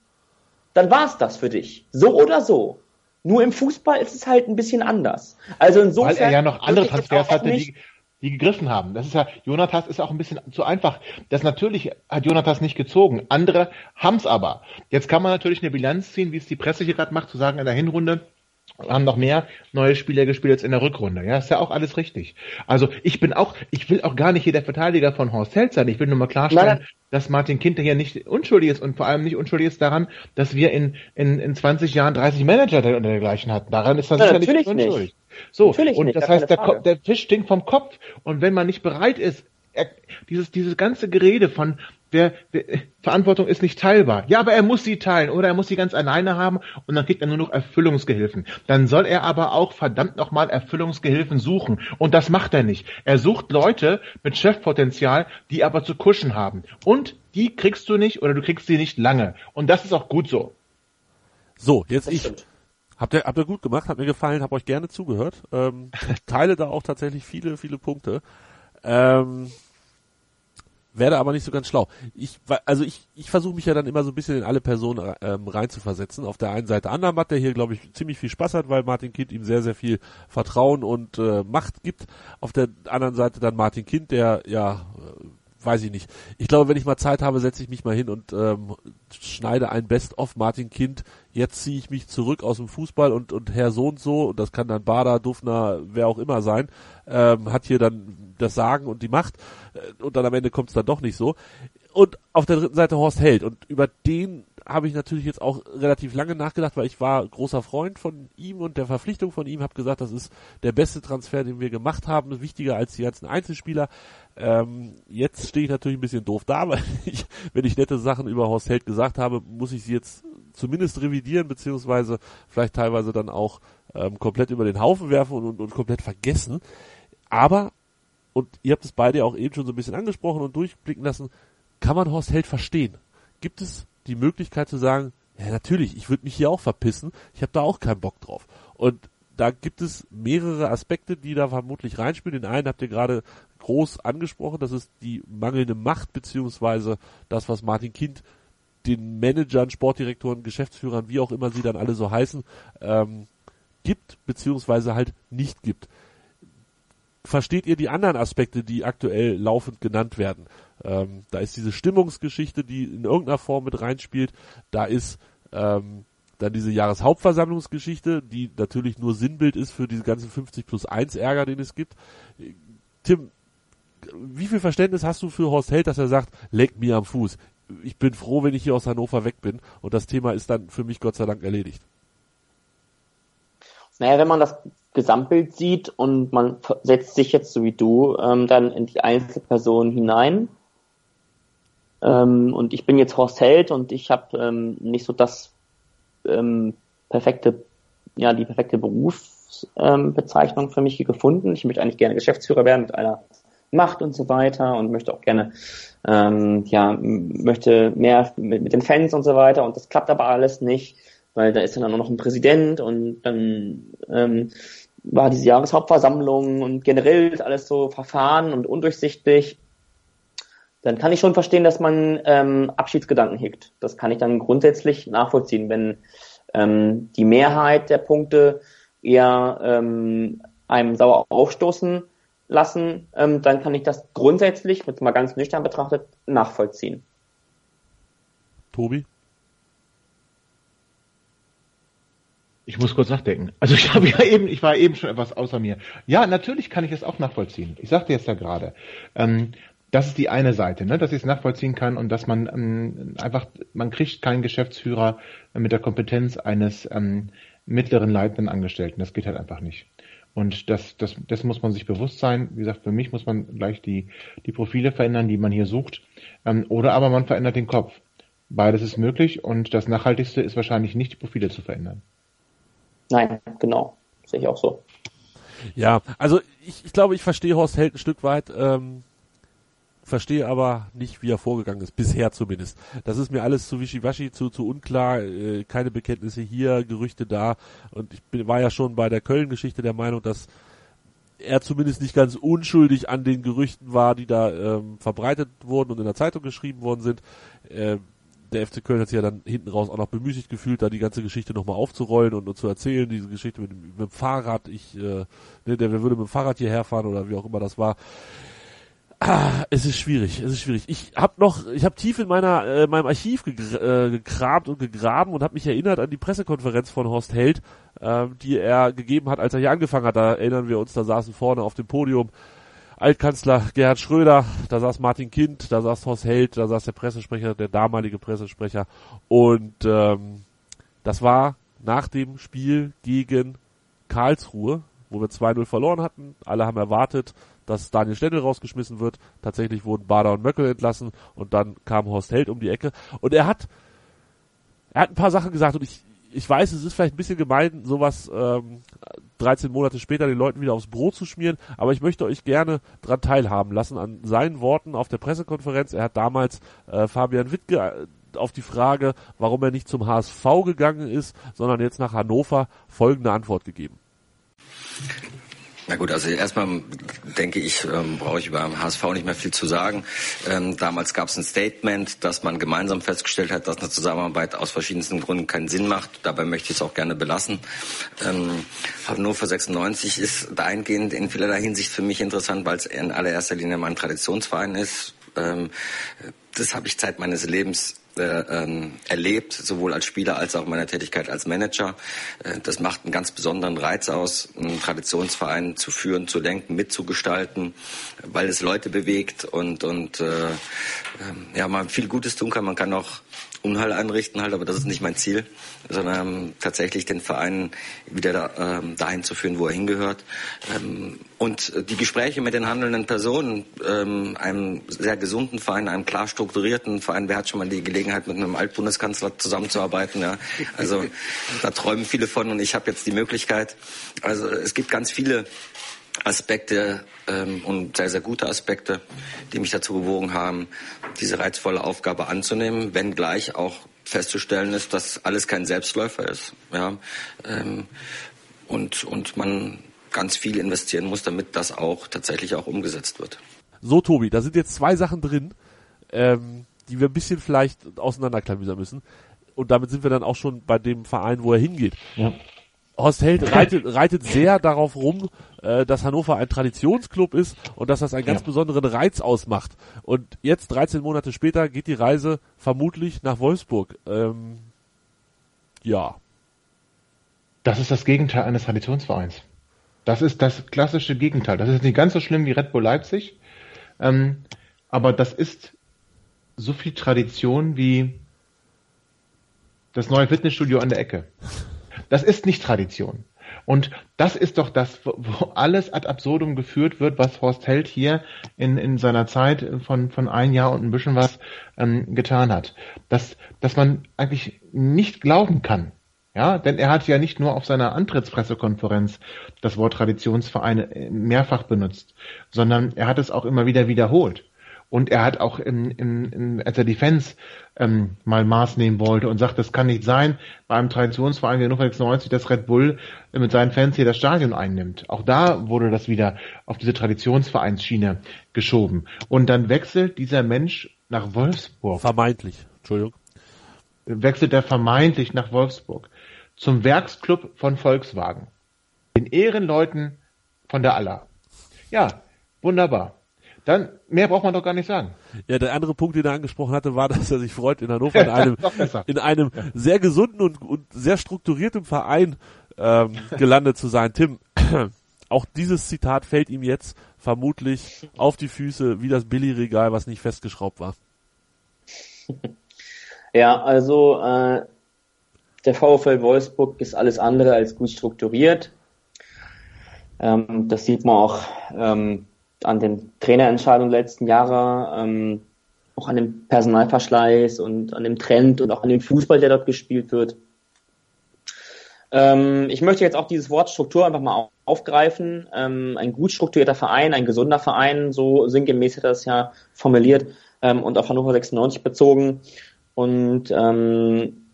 Dann war's das für dich. So oder so. Nur im Fußball ist es halt ein bisschen anders. Also insofern. Weil er ja noch andere Transfers hatte, die, die gegriffen haben. Das ist ja, Jonathas ist auch ein bisschen zu einfach. Das natürlich hat Jonathas nicht gezogen. Andere haben's aber. Jetzt kann man natürlich eine Bilanz ziehen, wie es die Presse hier gerade macht, zu sagen in der Hinrunde, haben noch mehr neue Spieler gespielt als in der Rückrunde. Ja, ist ja auch alles richtig. Also ich bin auch, ich will auch gar nicht hier der Verteidiger von Horst Held sein. Ich will nur mal klarstellen, Nein. dass Martin Kinter hier nicht unschuldig ist und vor allem nicht unschuldig ist daran, dass wir in, in, in 20 Jahren 30 Manager oder dergleichen hatten. Daran ist er sicher nicht unschuldig. Nicht. So, natürlich und nicht, das heißt, der, der Fisch stinkt vom Kopf. Und wenn man nicht bereit ist, er, dieses, dieses ganze Gerede von, wer, wer, Verantwortung ist nicht teilbar. Ja, aber er muss sie teilen oder er muss sie ganz alleine haben und dann kriegt er nur noch Erfüllungsgehilfen. Dann soll er aber auch verdammt nochmal Erfüllungsgehilfen suchen. Und das macht er nicht. Er sucht Leute mit Chefpotenzial, die aber zu kuschen haben. Und die kriegst du nicht oder du kriegst sie nicht lange. Und das ist auch gut so. So, jetzt das ich. Stimmt. Habt ihr, habt ihr gut gemacht, hat mir gefallen, hab euch gerne zugehört. Ähm, (laughs) teile da auch tatsächlich viele, viele Punkte. Ähm, werde aber nicht so ganz schlau. Ich, also ich, ich versuche mich ja dann immer so ein bisschen in alle Personen ähm, reinzuversetzen. Auf der einen Seite Andermatt, der hier, glaube ich, ziemlich viel Spaß hat, weil Martin Kind ihm sehr, sehr viel Vertrauen und äh, Macht gibt. Auf der anderen Seite dann Martin Kind, der ja weiß ich nicht. Ich glaube, wenn ich mal Zeit habe, setze ich mich mal hin und ähm, schneide ein Best-of Martin Kind. Jetzt ziehe ich mich zurück aus dem Fußball und, und Herr so und so, und das kann dann Bader, Dufner, wer auch immer sein, ähm, hat hier dann das Sagen und die Macht äh, und dann am Ende kommt es dann doch nicht so. Und auf der dritten Seite Horst Held und über den habe ich natürlich jetzt auch relativ lange nachgedacht, weil ich war großer Freund von ihm und der Verpflichtung von ihm, habe gesagt, das ist der beste Transfer, den wir gemacht haben, wichtiger als die ganzen Einzelspieler. Ähm, jetzt stehe ich natürlich ein bisschen doof da, (laughs) weil ich, wenn ich nette Sachen über Horst Held gesagt habe, muss ich sie jetzt zumindest revidieren, beziehungsweise vielleicht teilweise dann auch ähm, komplett über den Haufen werfen und, und, und komplett vergessen. Aber, und ihr habt es beide auch eben schon so ein bisschen angesprochen und durchblicken lassen, kann man Horst Held verstehen? Gibt es die Möglichkeit zu sagen, ja natürlich, ich würde mich hier auch verpissen, ich habe da auch keinen Bock drauf. Und da gibt es mehrere Aspekte, die da vermutlich reinspielen. Den einen habt ihr gerade groß angesprochen, das ist die mangelnde Macht, beziehungsweise das, was Martin Kind den Managern, Sportdirektoren, Geschäftsführern, wie auch immer sie dann alle so heißen, ähm, gibt, beziehungsweise halt nicht gibt. Versteht ihr die anderen Aspekte, die aktuell laufend genannt werden? Ähm, da ist diese Stimmungsgeschichte, die in irgendeiner Form mit reinspielt. Da ist ähm, dann diese Jahreshauptversammlungsgeschichte, die natürlich nur Sinnbild ist für diese ganzen 50 plus 1 Ärger, den es gibt. Tim, wie viel Verständnis hast du für Horst Held, dass er sagt, leck mir am Fuß? Ich bin froh, wenn ich hier aus Hannover weg bin und das Thema ist dann für mich Gott sei Dank erledigt. Naja, wenn man das Gesamtbild sieht und man setzt sich jetzt so wie du ähm, dann in die Einzelperson hinein, ähm, und ich bin jetzt Horst Held und ich habe ähm, nicht so das ähm, perfekte, ja, die perfekte Berufsbezeichnung ähm, für mich gefunden. Ich möchte eigentlich gerne Geschäftsführer werden mit einer Macht und so weiter und möchte auch gerne, ähm, ja, möchte mehr mit, mit den Fans und so weiter und das klappt aber alles nicht, weil da ist dann auch noch ein Präsident und dann ähm, war diese Jahreshauptversammlung und generell alles so verfahren und undurchsichtig dann kann ich schon verstehen, dass man ähm, Abschiedsgedanken hegt. Das kann ich dann grundsätzlich nachvollziehen, wenn ähm, die Mehrheit der Punkte eher ähm, einem sauer aufstoßen lassen, ähm, dann kann ich das grundsätzlich, mit mal ganz nüchtern betrachtet, nachvollziehen. Tobi? Ich muss kurz nachdenken. Also ich habe ja eben, ich war eben schon etwas außer mir. Ja, natürlich kann ich es auch nachvollziehen. Ich sagte jetzt ja gerade. Ähm, das ist die eine Seite, ne, dass ich es nachvollziehen kann und dass man ähm, einfach, man kriegt keinen Geschäftsführer mit der Kompetenz eines ähm, mittleren leitenden Angestellten. Das geht halt einfach nicht. Und das, das, das muss man sich bewusst sein. Wie gesagt, für mich muss man gleich die, die Profile verändern, die man hier sucht. Ähm, oder aber man verändert den Kopf. Beides ist möglich und das Nachhaltigste ist wahrscheinlich nicht, die Profile zu verändern. Nein, genau. Sehe ich auch so. Ja, also ich, ich glaube, ich verstehe Horst Held ein Stück weit. Ähm, verstehe aber nicht, wie er vorgegangen ist, bisher zumindest. Das ist mir alles zu wischiwaschi, zu, zu unklar, äh, keine Bekenntnisse hier, Gerüchte da. Und ich bin, war ja schon bei der Köln-Geschichte der Meinung, dass er zumindest nicht ganz unschuldig an den Gerüchten war, die da ähm, verbreitet wurden und in der Zeitung geschrieben worden sind. Äh, der FC Köln hat sich ja dann hinten raus auch noch bemüßigt gefühlt, da die ganze Geschichte nochmal aufzurollen und, und, zu erzählen, diese Geschichte mit dem, mit dem Fahrrad, ich, äh, ne, der, der würde mit dem Fahrrad hierher fahren oder wie auch immer das war. Ah, es ist schwierig, es ist schwierig. Ich habe noch, ich habe tief in meiner äh, meinem Archiv gegra äh, gekramt und gegraben und habe mich erinnert an die Pressekonferenz von Horst Held, äh, die er gegeben hat, als er hier angefangen hat. Da erinnern wir uns, da saßen vorne auf dem Podium Altkanzler Gerhard Schröder, da saß Martin Kind, da saß Horst Held, da saß der Pressesprecher, der damalige Pressesprecher und ähm, das war nach dem Spiel gegen Karlsruhe, wo wir 2-0 verloren hatten. Alle haben erwartet, dass Daniel Stendel rausgeschmissen wird. Tatsächlich wurden Bader und Möckel entlassen und dann kam Horst Held um die Ecke. Und er hat, er hat ein paar Sachen gesagt und ich, ich weiß, es ist vielleicht ein bisschen gemein, sowas ähm, 13 Monate später den Leuten wieder aufs Brot zu schmieren, aber ich möchte euch gerne dran teilhaben lassen an seinen Worten auf der Pressekonferenz. Er hat damals äh, Fabian Wittge äh, auf die Frage, warum er nicht zum HSV gegangen ist, sondern jetzt nach Hannover folgende Antwort gegeben. Na gut, also erstmal denke ich, ähm, brauche ich über HSV nicht mehr viel zu sagen. Ähm, damals gab es ein Statement, dass man gemeinsam festgestellt hat, dass eine Zusammenarbeit aus verschiedensten Gründen keinen Sinn macht. Dabei möchte ich es auch gerne belassen. Ähm, Hannover 96 ist dahingehend in vielerlei Hinsicht für mich interessant, weil es in allererster Linie mein Traditionsverein ist Ähm, das habe ich Zeit meines Lebens ähm, erlebt, sowohl als Spieler als auch meiner Tätigkeit als Manager. Äh, das macht einen ganz besonderen Reiz aus, einen Traditionsverein zu führen, zu lenken, mitzugestalten, weil es Leute bewegt und, und äh, äh, ja, man viel Gutes tun kann. Man kann auch Unheil einrichten halt, aber das ist nicht mein Ziel, sondern tatsächlich den Verein wieder da, ähm, dahin zu führen, wo er hingehört. Ähm, und die Gespräche mit den handelnden Personen, ähm, einem sehr gesunden Verein, einem klar strukturierten Verein, wer hat schon mal die Gelegenheit, mit einem Altbundeskanzler zusammenzuarbeiten? Ja? Also da träumen viele von und ich habe jetzt die Möglichkeit. Also es gibt ganz viele Aspekte ähm, und sehr, sehr gute Aspekte, die mich dazu bewogen haben, diese reizvolle Aufgabe anzunehmen, wenngleich auch festzustellen ist, dass alles kein Selbstläufer ist. Ja? Ähm, und, und man ganz viel investieren muss, damit das auch tatsächlich auch umgesetzt wird. So, Tobi, da sind jetzt zwei Sachen drin, ähm, die wir ein bisschen vielleicht auseinanderklamüsern müssen. Und damit sind wir dann auch schon bei dem Verein, wo er hingeht. Ja. Horst Held (laughs) reitet, reitet sehr darauf rum, äh, dass Hannover ein Traditionsclub ist und dass das einen ganz ja. besonderen Reiz ausmacht. Und jetzt, 13 Monate später, geht die Reise vermutlich nach Wolfsburg. Ähm, ja. Das ist das Gegenteil eines Traditionsvereins. Das ist das klassische Gegenteil. Das ist nicht ganz so schlimm wie Red Bull Leipzig, ähm, aber das ist so viel Tradition wie das neue Fitnessstudio an der Ecke. Das ist nicht Tradition. Und das ist doch das, wo alles ad absurdum geführt wird, was Horst Held hier in, in seiner Zeit von, von ein Jahr und ein bisschen was ähm, getan hat. Dass, dass man eigentlich nicht glauben kann. Ja, denn er hat ja nicht nur auf seiner Antrittspressekonferenz das Wort Traditionsvereine mehrfach benutzt, sondern er hat es auch immer wieder wiederholt. Und er hat auch im, im, im, als er die Fans ähm, mal Maß nehmen wollte und sagt, das kann nicht sein bei einem Traditionsverein wie Hannover 96, dass Red Bull mit seinen Fans hier das Stadion einnimmt. Auch da wurde das wieder auf diese Traditionsvereinsschiene geschoben. Und dann wechselt dieser Mensch nach Wolfsburg. Vermeintlich, Entschuldigung. Wechselt er vermeintlich nach Wolfsburg zum Werksclub von Volkswagen. Den Ehrenleuten von der Aller. Ja, wunderbar. Dann, mehr braucht man doch gar nicht sagen. Ja, der andere Punkt, den er angesprochen hatte, war, (laughs) dass er sich freut, in Hannover in (laughs) einem, in einem sehr gesunden und, und sehr strukturierten Verein ähm, (laughs) gelandet zu sein. Tim, (clears throat) auch dieses Zitat fällt ihm jetzt vermutlich auf die Füße wie das Billigregal, was nicht festgeschraubt war. Ja, also äh, der VfL Wolfsburg ist alles andere als gut strukturiert. Ähm, das sieht man auch ähm, an den Trainerentscheidungen der letzten Jahre, ähm, auch an dem Personalverschleiß und an dem Trend und auch an dem Fußball, der dort gespielt wird. Ähm, ich möchte jetzt auch dieses Wort Struktur einfach mal aufgreifen. Ähm, ein gut strukturierter Verein, ein gesunder Verein, so sinngemäß hat er das ja formuliert ähm, und auf Hannover 96 bezogen. Und ähm,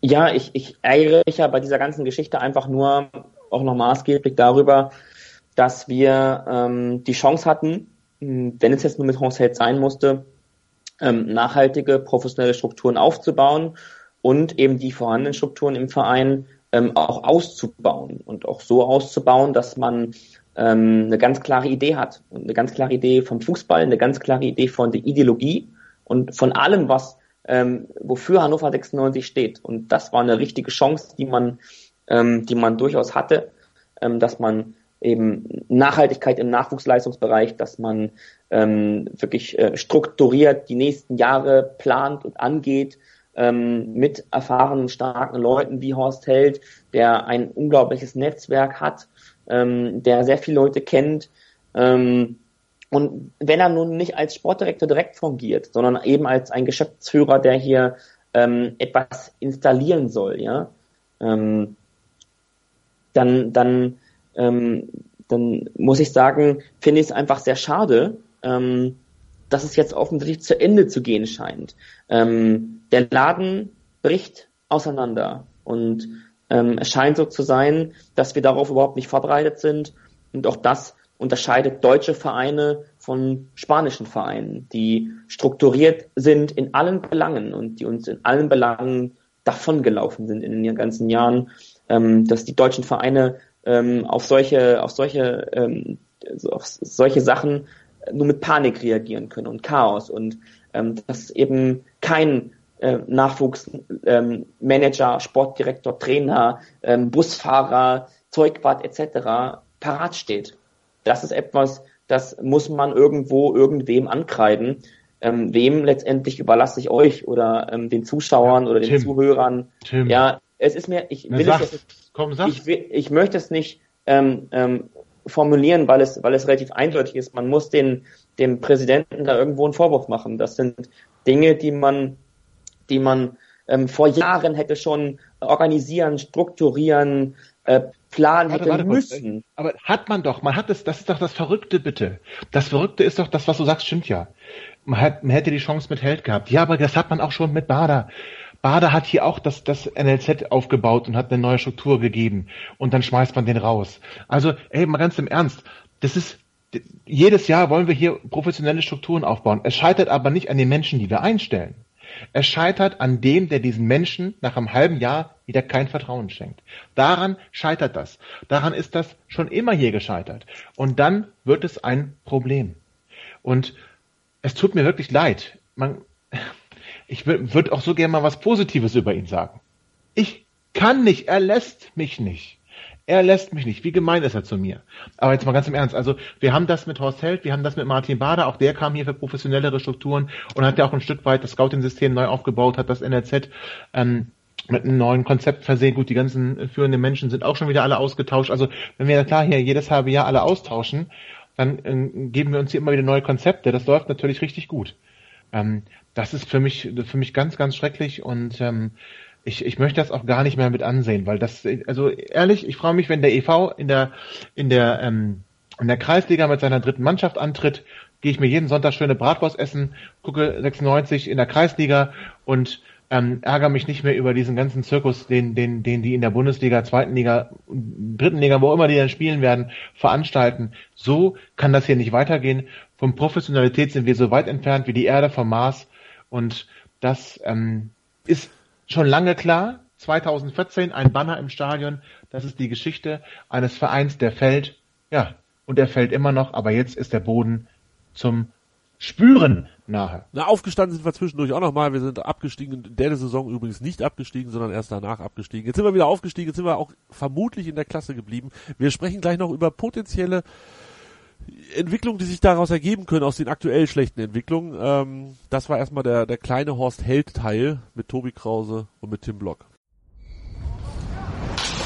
ja, ich, ich ärgere mich ja bei dieser ganzen Geschichte einfach nur auch noch maßgeblich darüber, dass wir ähm, die Chance hatten, wenn es jetzt nur mit Haushalt sein musste, ähm, nachhaltige professionelle Strukturen aufzubauen und eben die vorhandenen Strukturen im Verein ähm, auch auszubauen und auch so auszubauen, dass man ähm, eine ganz klare Idee hat. Und eine ganz klare Idee vom Fußball, eine ganz klare Idee von der Ideologie und von allem, was ähm, wofür Hannover 96 steht. Und das war eine richtige Chance, die man, ähm, die man durchaus hatte, ähm, dass man eben Nachhaltigkeit im Nachwuchsleistungsbereich, dass man ähm, wirklich äh, strukturiert die nächsten Jahre plant und angeht ähm, mit erfahrenen, starken Leuten wie Horst Held, der ein unglaubliches Netzwerk hat, ähm, der sehr viele Leute kennt. Ähm, und wenn er nun nicht als Sportdirektor direkt fungiert, sondern eben als ein Geschäftsführer, der hier ähm, etwas installieren soll, ja, ähm, dann, dann ähm, dann muss ich sagen, finde ich es einfach sehr schade, ähm, dass es jetzt offensichtlich zu Ende zu gehen scheint. Ähm, der Laden bricht auseinander und ähm, es scheint so zu sein, dass wir darauf überhaupt nicht vorbereitet sind und auch das unterscheidet deutsche Vereine von spanischen Vereinen, die strukturiert sind in allen Belangen und die uns in allen Belangen davongelaufen sind in den ganzen Jahren, ähm, dass die deutschen Vereine ähm, auf solche, auf solche, ähm, auf solche Sachen nur mit Panik reagieren können und Chaos und ähm, dass eben kein äh, Nachwuchsmanager, ähm, Sportdirektor, Trainer, ähm, Busfahrer, Zeugwart etc. parat steht. Das ist etwas, das muss man irgendwo irgendwem ankreiden. Ähm, wem letztendlich überlasse ich euch oder ähm, den Zuschauern ja, oder den Tim, Zuhörern. Tim. Ja, es ist mir, ich will es jetzt, Komm, ich, will, ich möchte es nicht ähm, ähm, formulieren, weil es, weil es relativ eindeutig ist. Man muss den, dem Präsidenten da irgendwo einen Vorwurf machen. Das sind Dinge, die man, die man ähm, vor Jahren hätte schon organisieren, strukturieren, äh, planen warte, hätte warte, müssen. Aber hat man doch, man hat es, das ist doch das Verrückte, bitte. Das Verrückte ist doch, das, was du sagst, stimmt ja. Man, hat, man hätte die Chance mit Held gehabt. Ja, aber das hat man auch schon mit Bader. Bader hat hier auch das, das NLZ aufgebaut und hat eine neue Struktur gegeben. Und dann schmeißt man den raus. Also, ey, mal ganz im Ernst. Das ist, jedes Jahr wollen wir hier professionelle Strukturen aufbauen. Es scheitert aber nicht an den Menschen, die wir einstellen. Es scheitert an dem, der diesen Menschen nach einem halben Jahr wieder kein Vertrauen schenkt. Daran scheitert das. Daran ist das schon immer hier gescheitert. Und dann wird es ein Problem. Und es tut mir wirklich leid. Man, ich würde auch so gerne mal was Positives über ihn sagen. Ich kann nicht, er lässt mich nicht. Er lässt mich nicht. Wie gemein ist er zu mir? Aber jetzt mal ganz im Ernst. Also wir haben das mit Horst Held, wir haben das mit Martin Bader. Auch der kam hier für professionellere Strukturen und hat ja auch ein Stück weit das Scouting-System neu aufgebaut, hat das NRZ ähm, mit einem neuen Konzept versehen. Gut, die ganzen führenden Menschen sind auch schon wieder alle ausgetauscht. Also wenn wir klar hier jedes halbe Jahr alle austauschen, dann äh, geben wir uns hier immer wieder neue Konzepte. Das läuft natürlich richtig gut. Ähm, das ist für mich für mich ganz ganz schrecklich und ähm, ich, ich möchte das auch gar nicht mehr mit ansehen, weil das, also ehrlich, ich freue mich, wenn der EV in der, in der, ähm, in der Kreisliga mit seiner dritten Mannschaft antritt, gehe ich mir jeden Sonntag schöne Bratwurst essen, gucke 96 in der Kreisliga und ähm, ärgere mich nicht mehr über diesen ganzen Zirkus, den, den, den die in der Bundesliga, zweiten Liga, dritten Liga, wo immer die dann spielen werden, veranstalten. So kann das hier nicht weitergehen. Von Professionalität sind wir so weit entfernt wie die Erde vom Mars und das ähm, ist schon lange klar. 2014 ein Banner im Stadion. Das ist die Geschichte eines Vereins, der fällt. Ja, und er fällt immer noch, aber jetzt ist der Boden zum Spüren nahe. Na, aufgestanden sind wir zwischendurch auch nochmal. Wir sind abgestiegen, in der Saison übrigens nicht abgestiegen, sondern erst danach abgestiegen. Jetzt sind wir wieder aufgestiegen, jetzt sind wir auch vermutlich in der Klasse geblieben. Wir sprechen gleich noch über potenzielle Entwicklungen, die sich daraus ergeben können, aus den aktuell schlechten Entwicklungen. Ähm, das war erstmal der, der kleine Horst Held-Teil mit Tobi Krause und mit Tim Block.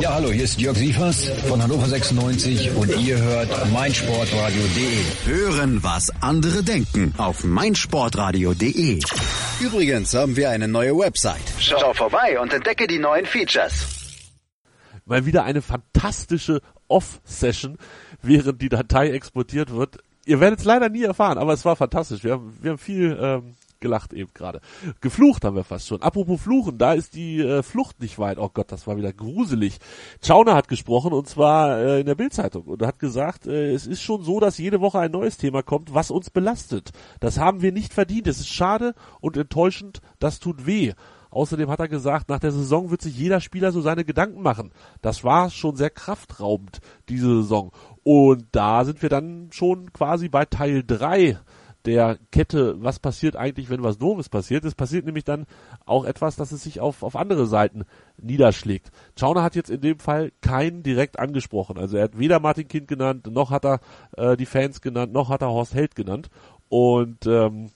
Ja, hallo, hier ist Jörg Sievers von Hannover 96 und ihr hört meinsportradio.de. Hören, was andere denken auf meinsportradio.de. Übrigens haben wir eine neue Website. Schau vorbei und entdecke die neuen Features. Mal wieder eine fantastische Off-Session, während die Datei exportiert wird. Ihr werdet es leider nie erfahren, aber es war fantastisch. Wir haben, wir haben viel ähm, gelacht eben gerade. Geflucht haben wir fast schon. Apropos Fluchen, da ist die äh, Flucht nicht weit. Oh Gott, das war wieder gruselig. Schauner hat gesprochen und zwar äh, in der Bildzeitung und hat gesagt, äh, es ist schon so, dass jede Woche ein neues Thema kommt, was uns belastet. Das haben wir nicht verdient. Es ist schade und enttäuschend. Das tut weh. Außerdem hat er gesagt, nach der Saison wird sich jeder Spieler so seine Gedanken machen. Das war schon sehr kraftraubend, diese Saison. Und da sind wir dann schon quasi bei Teil drei der Kette, was passiert eigentlich, wenn was Doofes passiert. Es passiert nämlich dann auch etwas, dass es sich auf, auf andere Seiten niederschlägt. Schauner hat jetzt in dem Fall keinen direkt angesprochen. Also er hat weder Martin Kind genannt, noch hat er äh, die Fans genannt, noch hat er Horst Held genannt. Und ähm,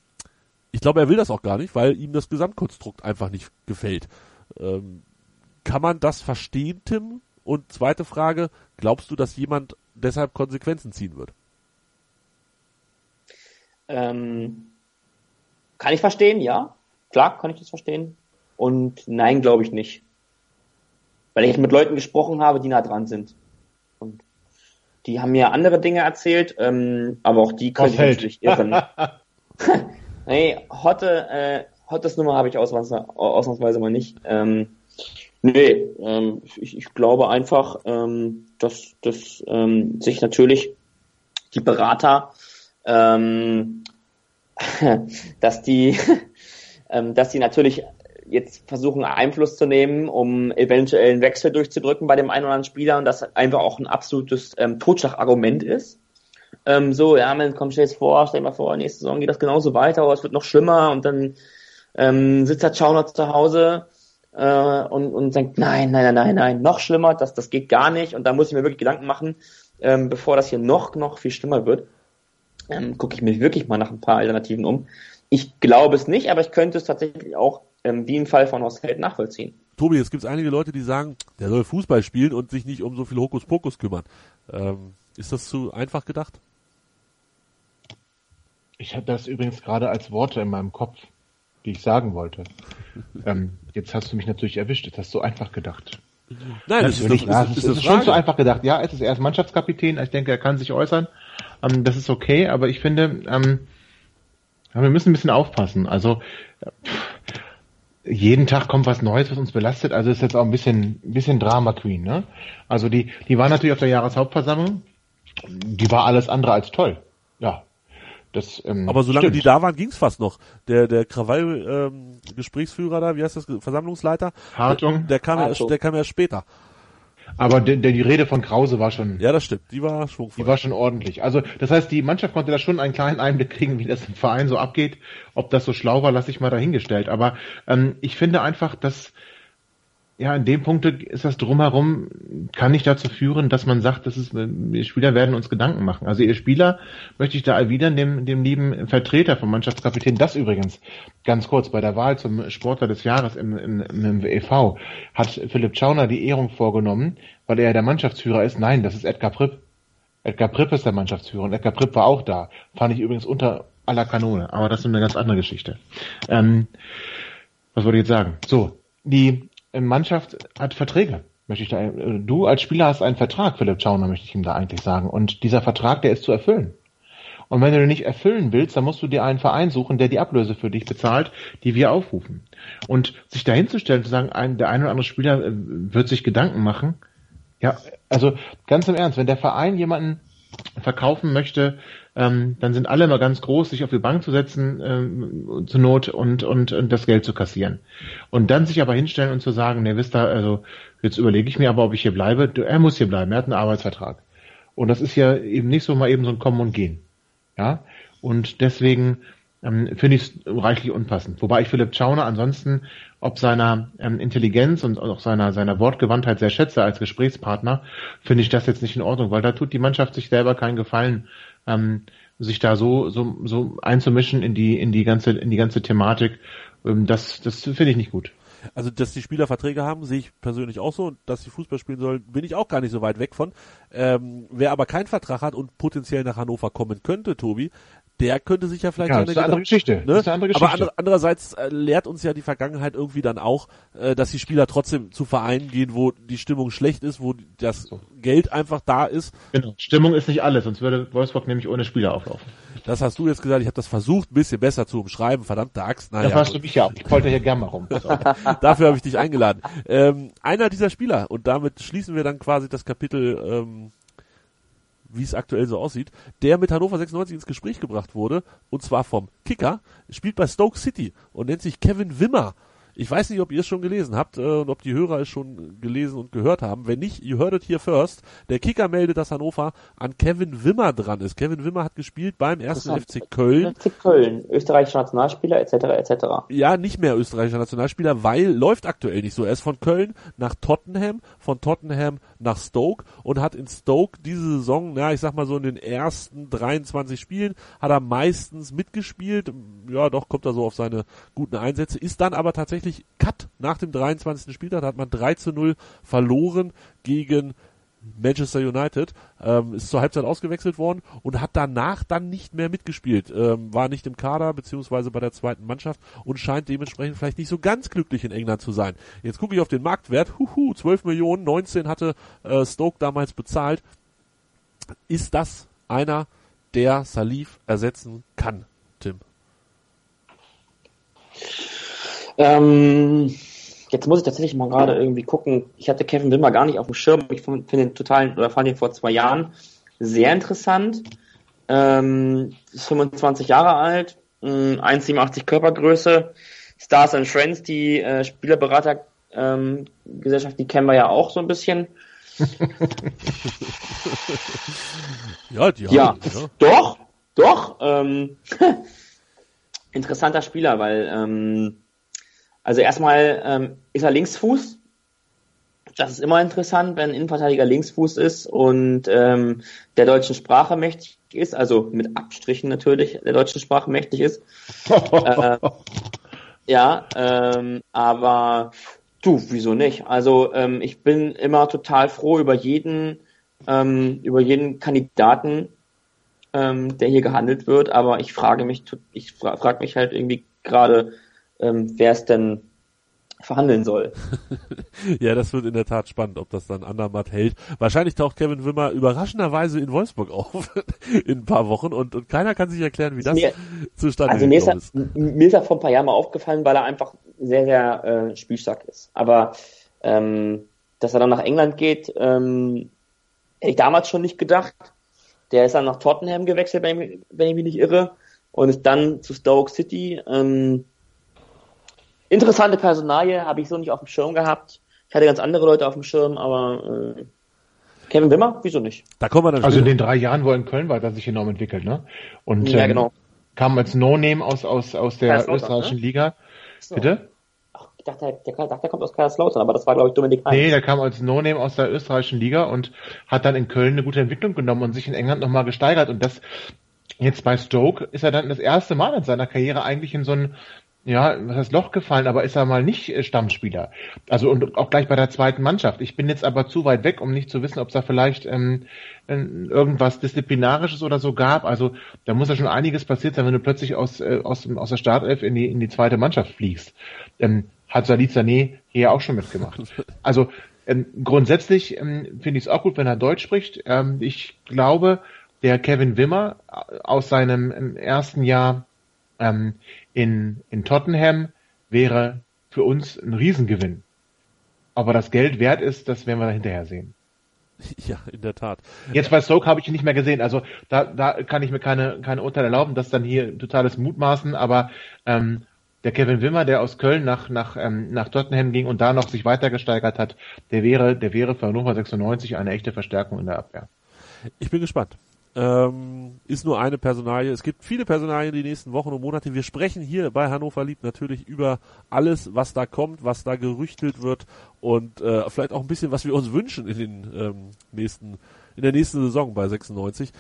ich glaube, er will das auch gar nicht, weil ihm das Gesamtkonstrukt einfach nicht gefällt. Ähm, kann man das verstehen, Tim? Und zweite Frage, glaubst du, dass jemand deshalb Konsequenzen ziehen wird? Ähm, kann ich verstehen, ja. Klar kann ich das verstehen. Und nein, glaube ich nicht. Weil ich mit Leuten gesprochen habe, die nah dran sind. Und die haben mir andere Dinge erzählt, ähm, aber auch die können sich natürlich irren. (laughs) nee, Hotte, äh, Hottes Nummer habe ich ausnahmsweise, mal nicht. Ähm, Nee, ähm, ich, ich glaube einfach, ähm, dass, dass ähm, sich natürlich die Berater, ähm, (laughs) dass die, (laughs) ähm, dass die natürlich jetzt versuchen Einfluss zu nehmen, um eventuell einen Wechsel durchzudrücken bei dem einen oder anderen Spieler und das einfach auch ein absolutes ähm, Totschlagargument ist. Ähm, so, ja, man kommt dir vor, stell dir mal vor, nächste Saison geht das genauso weiter, aber es wird noch schlimmer und dann ähm, sitzt der Schauner zu Hause äh, und, und denkt, nein, nein, nein, nein, nein, noch schlimmer, das, das geht gar nicht. Und da muss ich mir wirklich Gedanken machen, ähm, bevor das hier noch, noch viel schlimmer wird, ähm, gucke ich mir wirklich mal nach ein paar Alternativen um. Ich glaube es nicht, aber ich könnte es tatsächlich auch ähm, wie im Fall von Horst Held nachvollziehen. Tobi, es gibt einige Leute, die sagen, der soll Fußball spielen und sich nicht um so viel Hokuspokus kümmern. Ähm, ist das zu einfach gedacht? Ich habe das übrigens gerade als Worte in meinem Kopf die ich sagen wollte. (laughs) ähm, jetzt hast du mich natürlich erwischt. Jetzt hast du so einfach gedacht. Nein, das ist, nicht, ja, ist, ist, ist schon so einfach gedacht. Ja, es ist erst Mannschaftskapitän. Ich denke, er kann sich äußern. Ähm, das ist okay, aber ich finde, ähm, wir müssen ein bisschen aufpassen. Also jeden Tag kommt was Neues, was uns belastet. Also ist jetzt auch ein bisschen, ein bisschen Drama Queen. Ne? Also die, die war natürlich auf der Jahreshauptversammlung. Die war alles andere als toll. Ja, das, ähm, Aber solange stimmt. die da waren, ging's fast noch. Der, der Krawall-Gesprächsführer ähm, da, wie heißt das, Versammlungsleiter? Hartung. Der, der kam Hartung. ja, der kam ja später. Aber der, der, die Rede von Krause war schon, Ja, das stimmt. Die war schwungvoll. die war schon ordentlich. Also das heißt, die Mannschaft konnte da schon einen kleinen Einblick kriegen, wie das im Verein so abgeht. Ob das so schlau war, lasse ich mal dahingestellt. Aber ähm, ich finde einfach, dass ja, in dem Punkt ist das drumherum, kann nicht dazu führen, dass man sagt, dass es, die Spieler werden uns Gedanken machen. Also ihr Spieler möchte ich da erwidern, dem, dem lieben Vertreter vom Mannschaftskapitän, das übrigens, ganz kurz, bei der Wahl zum Sportler des Jahres im, im, im e.V. hat Philipp Schauner die Ehrung vorgenommen, weil er der Mannschaftsführer ist. Nein, das ist Edgar Pripp. Edgar Pripp ist der Mannschaftsführer und Edgar Pripp war auch da. Fand ich übrigens unter aller Kanone, aber das ist eine ganz andere Geschichte. Ähm, was wollte ich jetzt sagen? So, die Mannschaft hat Verträge. Möchte ich da, du als Spieler hast einen Vertrag, Philipp Schauner, möchte ich ihm da eigentlich sagen. Und dieser Vertrag, der ist zu erfüllen. Und wenn du den nicht erfüllen willst, dann musst du dir einen Verein suchen, der die Ablöse für dich bezahlt, die wir aufrufen. Und sich dahinzustellen, zu sagen, ein, der eine oder andere Spieler äh, wird sich Gedanken machen. Ja, also ganz im Ernst, wenn der Verein jemanden verkaufen möchte, ähm, dann sind alle immer ganz groß, sich auf die Bank zu setzen, ähm, zur Not und, und, und das Geld zu kassieren. Und dann sich aber hinstellen und zu sagen, ne, wisst ihr, also jetzt überlege ich mir aber, ob ich hier bleibe. Er muss hier bleiben, er hat einen Arbeitsvertrag. Und das ist ja eben nicht so mal eben so ein Kommen und Gehen. Ja, und deswegen ähm, finde ich es reichlich unpassend. Wobei ich Philipp Schauner ansonsten ob seiner ähm, Intelligenz und auch seiner, seiner Wortgewandtheit sehr schätze als Gesprächspartner, finde ich das jetzt nicht in Ordnung, weil da tut die Mannschaft sich selber keinen Gefallen, ähm, sich da so, so, so einzumischen in die, in die ganze, in die ganze Thematik. Ähm, das, das finde ich nicht gut. Also, dass die Spieler Verträge haben, sehe ich persönlich auch so. Und dass sie Fußball spielen sollen, bin ich auch gar nicht so weit weg von. Ähm, wer aber keinen Vertrag hat und potenziell nach Hannover kommen könnte, Tobi, der könnte sich ja vielleicht Ja, seine das ist eine andere Geschichte. Ne? Das ist eine andere Geschichte. Aber andere, andererseits äh, lehrt uns ja die Vergangenheit irgendwie dann auch, äh, dass die Spieler trotzdem zu Vereinen gehen, wo die Stimmung schlecht ist, wo das Geld einfach da ist. Genau. Stimmung ist nicht alles, sonst würde Wolfsburg nämlich ohne Spieler auflaufen. Das hast du jetzt gesagt. Ich habe das versucht, ein bisschen besser zu umschreiben. Verdammte Axt. Naja, warst gut. du mich ja auch. Ich wollte hier gerne mal rum. (laughs) Dafür habe ich dich eingeladen. Ähm, einer dieser Spieler, und damit schließen wir dann quasi das Kapitel, ähm, wie es aktuell so aussieht, der mit Hannover 96 ins Gespräch gebracht wurde, und zwar vom Kicker, spielt bei Stoke City und nennt sich Kevin Wimmer. Ich weiß nicht, ob ihr es schon gelesen habt äh, und ob die Hörer es schon gelesen und gehört haben. Wenn nicht, you heard it here first. Der Kicker meldet, dass Hannover an Kevin Wimmer dran ist. Kevin Wimmer hat gespielt beim ersten. FC Köln. FC Köln, österreichischer Nationalspieler etc. etc. ja, nicht mehr österreichischer Nationalspieler, weil läuft aktuell nicht so. Er ist von Köln nach Tottenham, von Tottenham nach Stoke und hat in Stoke diese Saison, ja, ich sag mal so in den ersten 23 Spielen, hat er meistens mitgespielt. Ja, doch, kommt er so auf seine guten Einsätze, ist dann aber tatsächlich Cut nach dem 23. Spieltag, da hat man 3 zu 0 verloren gegen Manchester United, ähm, ist zur Halbzeit ausgewechselt worden und hat danach dann nicht mehr mitgespielt, ähm, war nicht im Kader beziehungsweise bei der zweiten Mannschaft und scheint dementsprechend vielleicht nicht so ganz glücklich in England zu sein. Jetzt gucke ich auf den Marktwert, huhu, 12 Millionen, 19 hatte äh, Stoke damals bezahlt. Ist das einer, der Salif ersetzen kann, Tim? Ähm, jetzt muss ich tatsächlich mal gerade irgendwie gucken. Ich hatte Kevin Wimmer gar nicht auf dem Schirm. Ich finde den total, oder fand ihn vor zwei Jahren sehr interessant. Ähm, ist 25 Jahre alt, 1,87 Körpergröße. Stars and Friends, die äh, Spielerberatergesellschaft, ähm, die kennen wir ja auch so ein bisschen. (laughs) ja, die ja, haben, ja. doch, doch. Ähm, (laughs) interessanter Spieler, weil ähm, also erstmal ähm, ist er Linksfuß. Das ist immer interessant, wenn ein Innenverteidiger Linksfuß ist und ähm, der deutschen Sprache mächtig ist, also mit Abstrichen natürlich der deutschen Sprache mächtig ist. (laughs) äh, ja, ähm, aber du, wieso nicht? Also ähm, ich bin immer total froh über jeden, ähm, über jeden Kandidaten, ähm, der hier gehandelt wird, aber ich frage mich, ich fra frage mich halt irgendwie gerade, ähm, wer es denn verhandeln soll. (laughs) ja, das wird in der Tat spannend, ob das dann Andermatt hält. Wahrscheinlich taucht Kevin Wimmer überraschenderweise in Wolfsburg auf (laughs) in ein paar Wochen und, und keiner kann sich erklären, wie das mir, zustande also mir ist, ist. Mir ist er vor ein paar Jahren mal aufgefallen, weil er einfach sehr, sehr äh, spielstark ist. Aber ähm, dass er dann nach England geht, ähm, hätte ich damals schon nicht gedacht. Der ist dann nach Tottenham gewechselt, wenn ich, wenn ich mich nicht irre, und ist dann zu Stoke City. Ähm, interessante Personalie, habe ich so nicht auf dem Schirm gehabt. Ich hatte ganz andere Leute auf dem Schirm, aber äh, Kevin Wimmer, wieso nicht? Da kommen wir dann also in den drei Jahren, wo er in Köln war, hat er sich enorm entwickelt, ne? Und ja, ähm, genau. kam als No-Name aus, aus, aus der österreichischen ne? Liga. So. Bitte? Ach, ich dachte, der, der, der kommt aus Kaiserslautern, aber das war, glaube ich, Dominik Heinz. Nee, der kam als No-Name aus der österreichischen Liga und hat dann in Köln eine gute Entwicklung genommen und sich in England nochmal gesteigert. Und das jetzt bei Stoke ist er dann das erste Mal in seiner Karriere eigentlich in so ein ja, was heißt Loch gefallen, aber ist er mal nicht äh, Stammspieler. Also und auch gleich bei der zweiten Mannschaft. Ich bin jetzt aber zu weit weg, um nicht zu wissen, ob es da vielleicht ähm, irgendwas Disziplinarisches oder so gab. Also da muss ja schon einiges passiert sein, wenn du plötzlich aus, äh, aus, aus der Startelf in die, in die zweite Mannschaft fliegst. Ähm, hat Salih Sané hier auch schon mitgemacht. (laughs) Also ähm, grundsätzlich ähm, finde ich es auch gut, wenn er Deutsch spricht. Ähm, ich glaube, der Kevin Wimmer äh, aus seinem ähm, ersten Jahr ähm, in, in Tottenham wäre für uns ein Riesengewinn. Aber das Geld wert ist, das werden wir hinterher sehen. (laughs) Ja, in der Tat. Jetzt bei Stoke habe ich ihn nicht mehr gesehen. Also da, da kann ich mir keine, keine Urteile erlauben. Das ist dann hier totales Mutmaßen. Aber ähm, der Kevin Wimmer, der aus Köln nach, nach, ähm, nach Tottenham ging und da noch sich weiter gesteigert hat, der wäre, der wäre für Hannover 96 eine echte Verstärkung in der Abwehr. Ich bin gespannt ähm, ist nur eine Personalie. Es gibt viele Personalien die nächsten Wochen und Monate. Wir sprechen hier bei Hannover Lieb natürlich über alles, was da kommt, was da gerüchtelt wird und äh, vielleicht auch ein bisschen, was wir uns wünschen in den ähm, nächsten, in der nächsten Saison bei 96.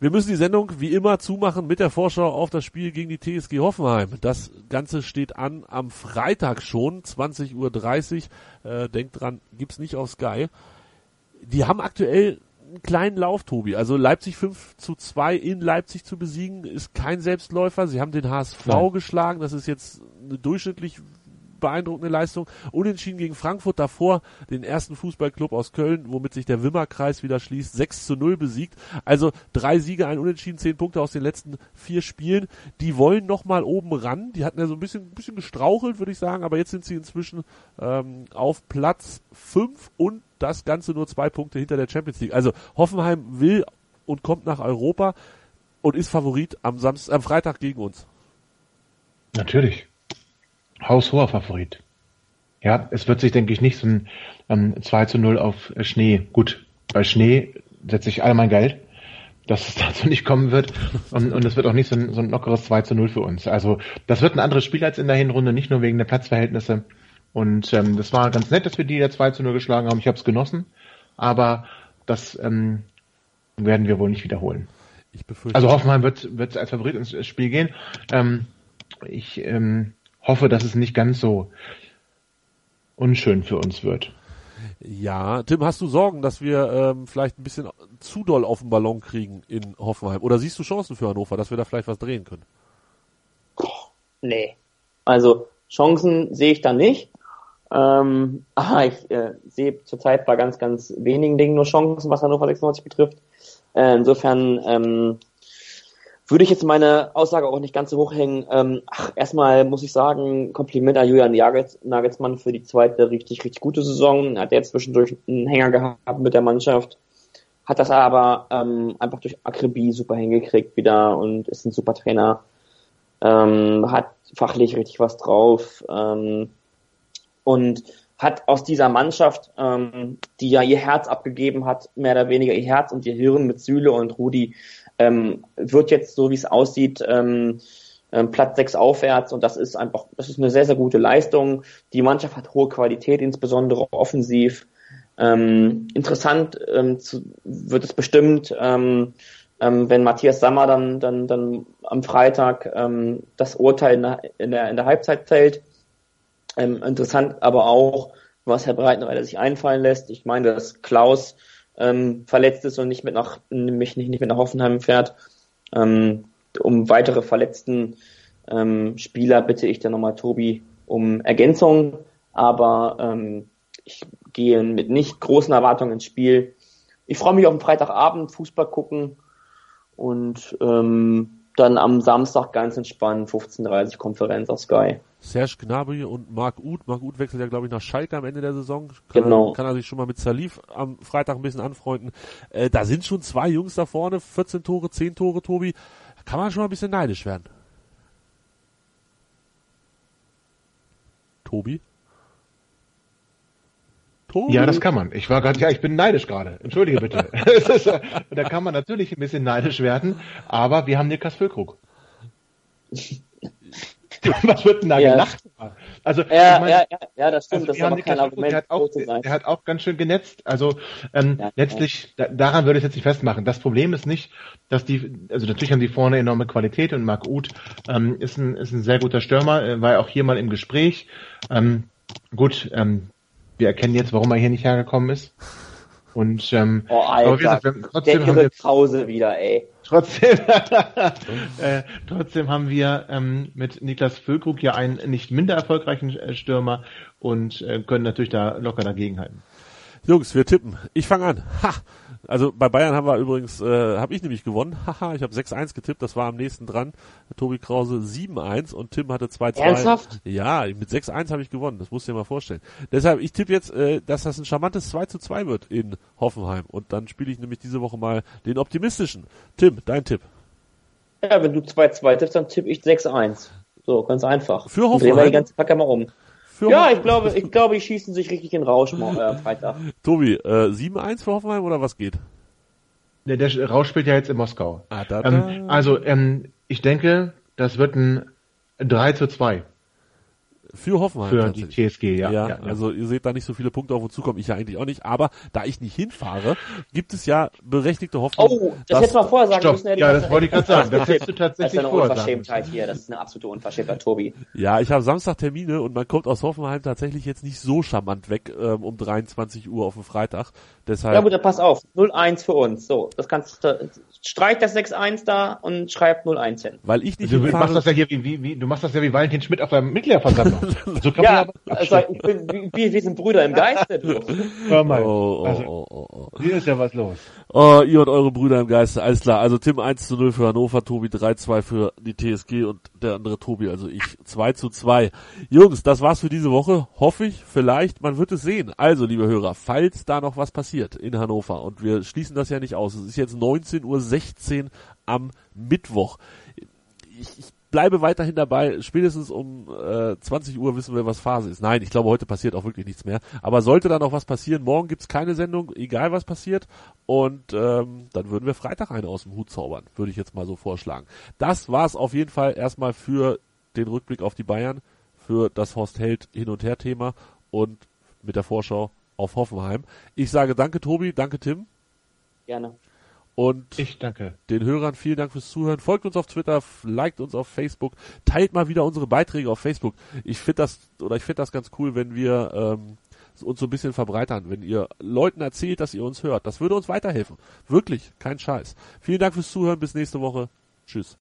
Wir müssen die Sendung wie immer zumachen mit der Vorschau auf das Spiel gegen die TSG Hoffenheim. Das Ganze steht an am Freitag schon, 20.30 Uhr. Äh, denkt dran, gibt's nicht auf Sky. Die haben aktuell einen kleinen Lauf, Tobi. Also Leipzig 5 zu 2 in Leipzig zu besiegen, ist kein Selbstläufer. Sie haben den HSV Nein. geschlagen. Das ist jetzt eine durchschnittlich beeindruckende Leistung. Unentschieden gegen Frankfurt davor, den ersten Fußballclub aus Köln, womit sich der Wimmerkreis wieder schließt, 6 zu 0 besiegt. Also drei Siege, ein Unentschieden, zehn Punkte aus den letzten vier Spielen. Die wollen nochmal oben ran. Die hatten ja so ein bisschen, ein bisschen gestrauchelt, würde ich sagen, aber jetzt sind sie inzwischen ähm, auf Platz 5 und das Ganze nur zwei Punkte hinter der Champions League. Also Hoffenheim will und kommt nach Europa und ist Favorit am Samstag, am Freitag gegen uns. Natürlich. Haushoher Favorit. Ja, es wird sich, denke ich, nicht so ein ähm, 2 zu 0 auf Schnee. Gut, bei Schnee setze ich all mein Geld, dass es (laughs) dazu nicht kommen wird. Und, und es wird auch nicht so ein, so ein lockeres 2 zu 0 für uns. Also das wird ein anderes Spiel als in der Hinrunde, nicht nur wegen der Platzverhältnisse, und ähm, das war ganz nett, dass wir die ja 2 zu 0 geschlagen haben. Ich habe es genossen, aber das ähm, werden wir wohl nicht wiederholen. Ich befürchte. Also Hoffenheim wird, wird als Favorit ins Spiel gehen. Ähm, ich ähm, hoffe, dass es nicht ganz so unschön für uns wird. Ja, Tim, hast du Sorgen, dass wir ähm, vielleicht ein bisschen zu doll auf den Ballon kriegen in Hoffenheim? Oder siehst du Chancen für Hannover, dass wir da vielleicht was drehen können? Nee. Also Chancen sehe ich da nicht. Ähm, aber ich äh, sehe zurzeit bei ganz, ganz wenigen Dingen nur Chancen, was Hannover 96 betrifft. Äh, insofern ähm, würde ich jetzt meine Aussage auch nicht ganz so hoch hängen. Ähm, ach, erstmal muss ich sagen, Kompliment an Julian Nagelsmann für die zweite richtig, richtig gute Saison. Hat er zwischendurch einen Hänger gehabt mit der Mannschaft, hat das aber ähm, einfach durch Akribie super hingekriegt wieder und ist ein super Trainer. Ähm, hat fachlich richtig was drauf ähm, und hat aus dieser Mannschaft, ähm, die ja ihr Herz abgegeben hat, mehr oder weniger ihr Herz und ihr Hirn mit Süle und Rudi, ähm, wird jetzt, so wie es aussieht, ähm, ähm, Platz 6 aufwärts und das ist einfach, das ist eine sehr, sehr gute Leistung. Die Mannschaft hat hohe Qualität, insbesondere offensiv. Ähm, interessant ähm, zu, wird es bestimmt, ähm, ähm, wenn Matthias Sammer dann, dann, dann am Freitag ähm, das Urteil in der, in der, in der Halbzeit fällt. Ähm, interessant aber auch, was Herr Breitenreiter sich einfallen lässt. Ich meine, dass Klaus ähm, verletzt ist und nicht mit nach, nämlich nicht, nicht mit nach Hoffenheim fährt. Ähm, um weitere verletzten ähm, Spieler bitte ich dann nochmal Tobi um Ergänzung, aber ähm, ich gehe mit nicht großen Erwartungen ins Spiel. Ich freue mich auf den Freitagabend, Fußball gucken und ähm, dann am Samstag ganz entspannt 15.30 Konferenz auf Sky. Serge Gnabry und Marc Uth. Marc Uth wechselt ja, glaube ich, nach Schalke am Ende der Saison. Kann genau. Er, kann er sich schon mal mit Salif am Freitag ein bisschen anfreunden. Äh, da sind schon zwei Jungs da vorne, 14 Tore, 10 Tore, Tobi. Da kann man schon mal ein bisschen neidisch werden. Tobi? Tobi? Ja, das kann man. Ich war gerade, ja, ich bin neidisch gerade. Entschuldige bitte. (laughs) (laughs) ist, da kann man natürlich ein bisschen neidisch werden, aber wir haben Niklas Füllkrug. (laughs) Was wird denn da ja. gelacht? Also, ja, ich mein, ja, ja, ja, das stimmt. Also das ist aber kein Argument. Der hat, auch, der hat auch ganz schön genetzt. Also ähm, ja, letztlich, da, daran würde ich jetzt nicht festmachen. Das Problem ist nicht, dass die, also natürlich haben die vorne enorme Qualität und Marc Uth ähm, ist, ein, ist ein sehr guter Stürmer, äh, war auch hier mal im Gespräch. Ähm, gut, ähm, wir erkennen jetzt, warum er hier nicht hergekommen ist. Und ähm, oh, Alter, aber wie gesagt, wir, trotzdem haben wir Pause wieder, ey. Trotzdem, (laughs) äh, trotzdem haben wir ähm, mit Niklas Füllkrug ja einen nicht minder erfolgreichen äh, Stürmer und äh, können natürlich da locker dagegenhalten. Jungs, wir tippen. Ich fange an. Ha! Also bei Bayern haben wir übrigens, äh, habe ich nämlich gewonnen. (laughs) Haha, ich habe 6-1 getippt, das war am nächsten dran. Tobi Krause 7-1 und Tim hatte 2-2. Ernsthaft? Ja, mit 6-1 habe ich gewonnen, das musst du dir mal vorstellen. Deshalb, ich tippe jetzt, äh, dass das ein charmantes 2 2 wird in Hoffenheim. Und dann spiele ich nämlich diese Woche mal den optimistischen. Tim, dein Tipp. Ja, wenn du 2-2 tippst, dann tippe ich 6-1. So, ganz einfach. Für Hoffenheim? Drehen wir die ganze Packe mal um. Für ja, ich glaube, ich glaube, die schießen sich richtig in Rausch äh, Freitag. Tobi, äh, 7-1 für Hoffenheim oder was geht? Der, der Rausch spielt ja jetzt in Moskau. Ah, da, da. Ähm, also, ähm, ich denke, das wird ein 3 zu 2. Für Hoffenheim. Für die TSG, ja, ja, ja, Also ihr seht da nicht so viele Punkte auf uns zukommen, ich ja eigentlich auch nicht. Aber da ich nicht hinfahre, gibt es ja berechtigte Hoffnung. Oh, das hättest du mal vorher sagen Stopp. müssen. Ja, das wollte ich gerade sagen. Das hättest du tatsächlich Das ist eine Unverschämtheit hier. Das ist eine absolute Unverschämtheit, Tobi. Ja, ich habe Samstag Termine und man kommt aus Hoffenheim tatsächlich jetzt nicht so charmant weg ähm, um 23 Uhr auf dem Freitag. Deshalb. Ja gut, dann pass auf. 0-1 für uns. So, das kannst du streich das 6-1 da und schreib 0-1 hin. Weil ich nicht du machst das ja hier wie, wie, wie, du machst das ja wie Valentin Schmidt auf der Mitgliederversammlung. (laughs) so kann ja, man also, ich bin, wir, wir sind Brüder im Geiste, du. Hör mal. Oh, oh, also, oh, oh, oh. Hier ist ja was los. Oh, ihr und eure Brüder im Geiste, alles klar. Also Tim 1 zu 0 für Hannover, Tobi 3-2 für die TSG und der andere Tobi, also ich 2 zu 2. Jungs, das war's für diese Woche. Hoffe ich, vielleicht, man wird es sehen. Also, liebe Hörer, falls da noch was passiert in Hannover und wir schließen das ja nicht aus, es ist jetzt 19 Uhr 16 am Mittwoch. Ich, ich bleibe weiterhin dabei. Spätestens um äh, 20 Uhr wissen wir, was Phase ist. Nein, ich glaube, heute passiert auch wirklich nichts mehr. Aber sollte da noch was passieren, morgen gibt's keine Sendung, egal was passiert. Und ähm, dann würden wir Freitag eine aus dem Hut zaubern, würde ich jetzt mal so vorschlagen. Das war's auf jeden Fall erstmal für den Rückblick auf die Bayern, für das Horst Held Hin- und Her-Thema und mit der Vorschau auf Hoffenheim. Ich sage danke Tobi, danke Tim. Gerne. Und ich danke. Den Hörern vielen Dank fürs Zuhören. Folgt uns auf Twitter, liked uns auf Facebook, teilt mal wieder unsere Beiträge auf Facebook. Ich finde das oder ich finde das ganz cool, wenn wir ähm, uns so ein bisschen verbreitern, wenn ihr Leuten erzählt, dass ihr uns hört. Das würde uns weiterhelfen. Wirklich, kein Scheiß. Vielen Dank fürs Zuhören. Bis nächste Woche. Tschüss.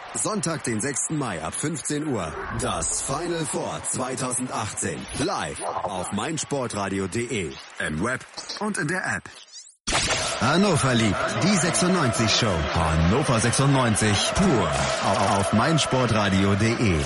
Sonntag, den 6. Mai ab 15 Uhr. Das Final Four 2018. Live auf meinsportradio.de. Im Web und in der App. Hannover liebt die 96 Show. Hannover 96 pur auf meinsportradio.de.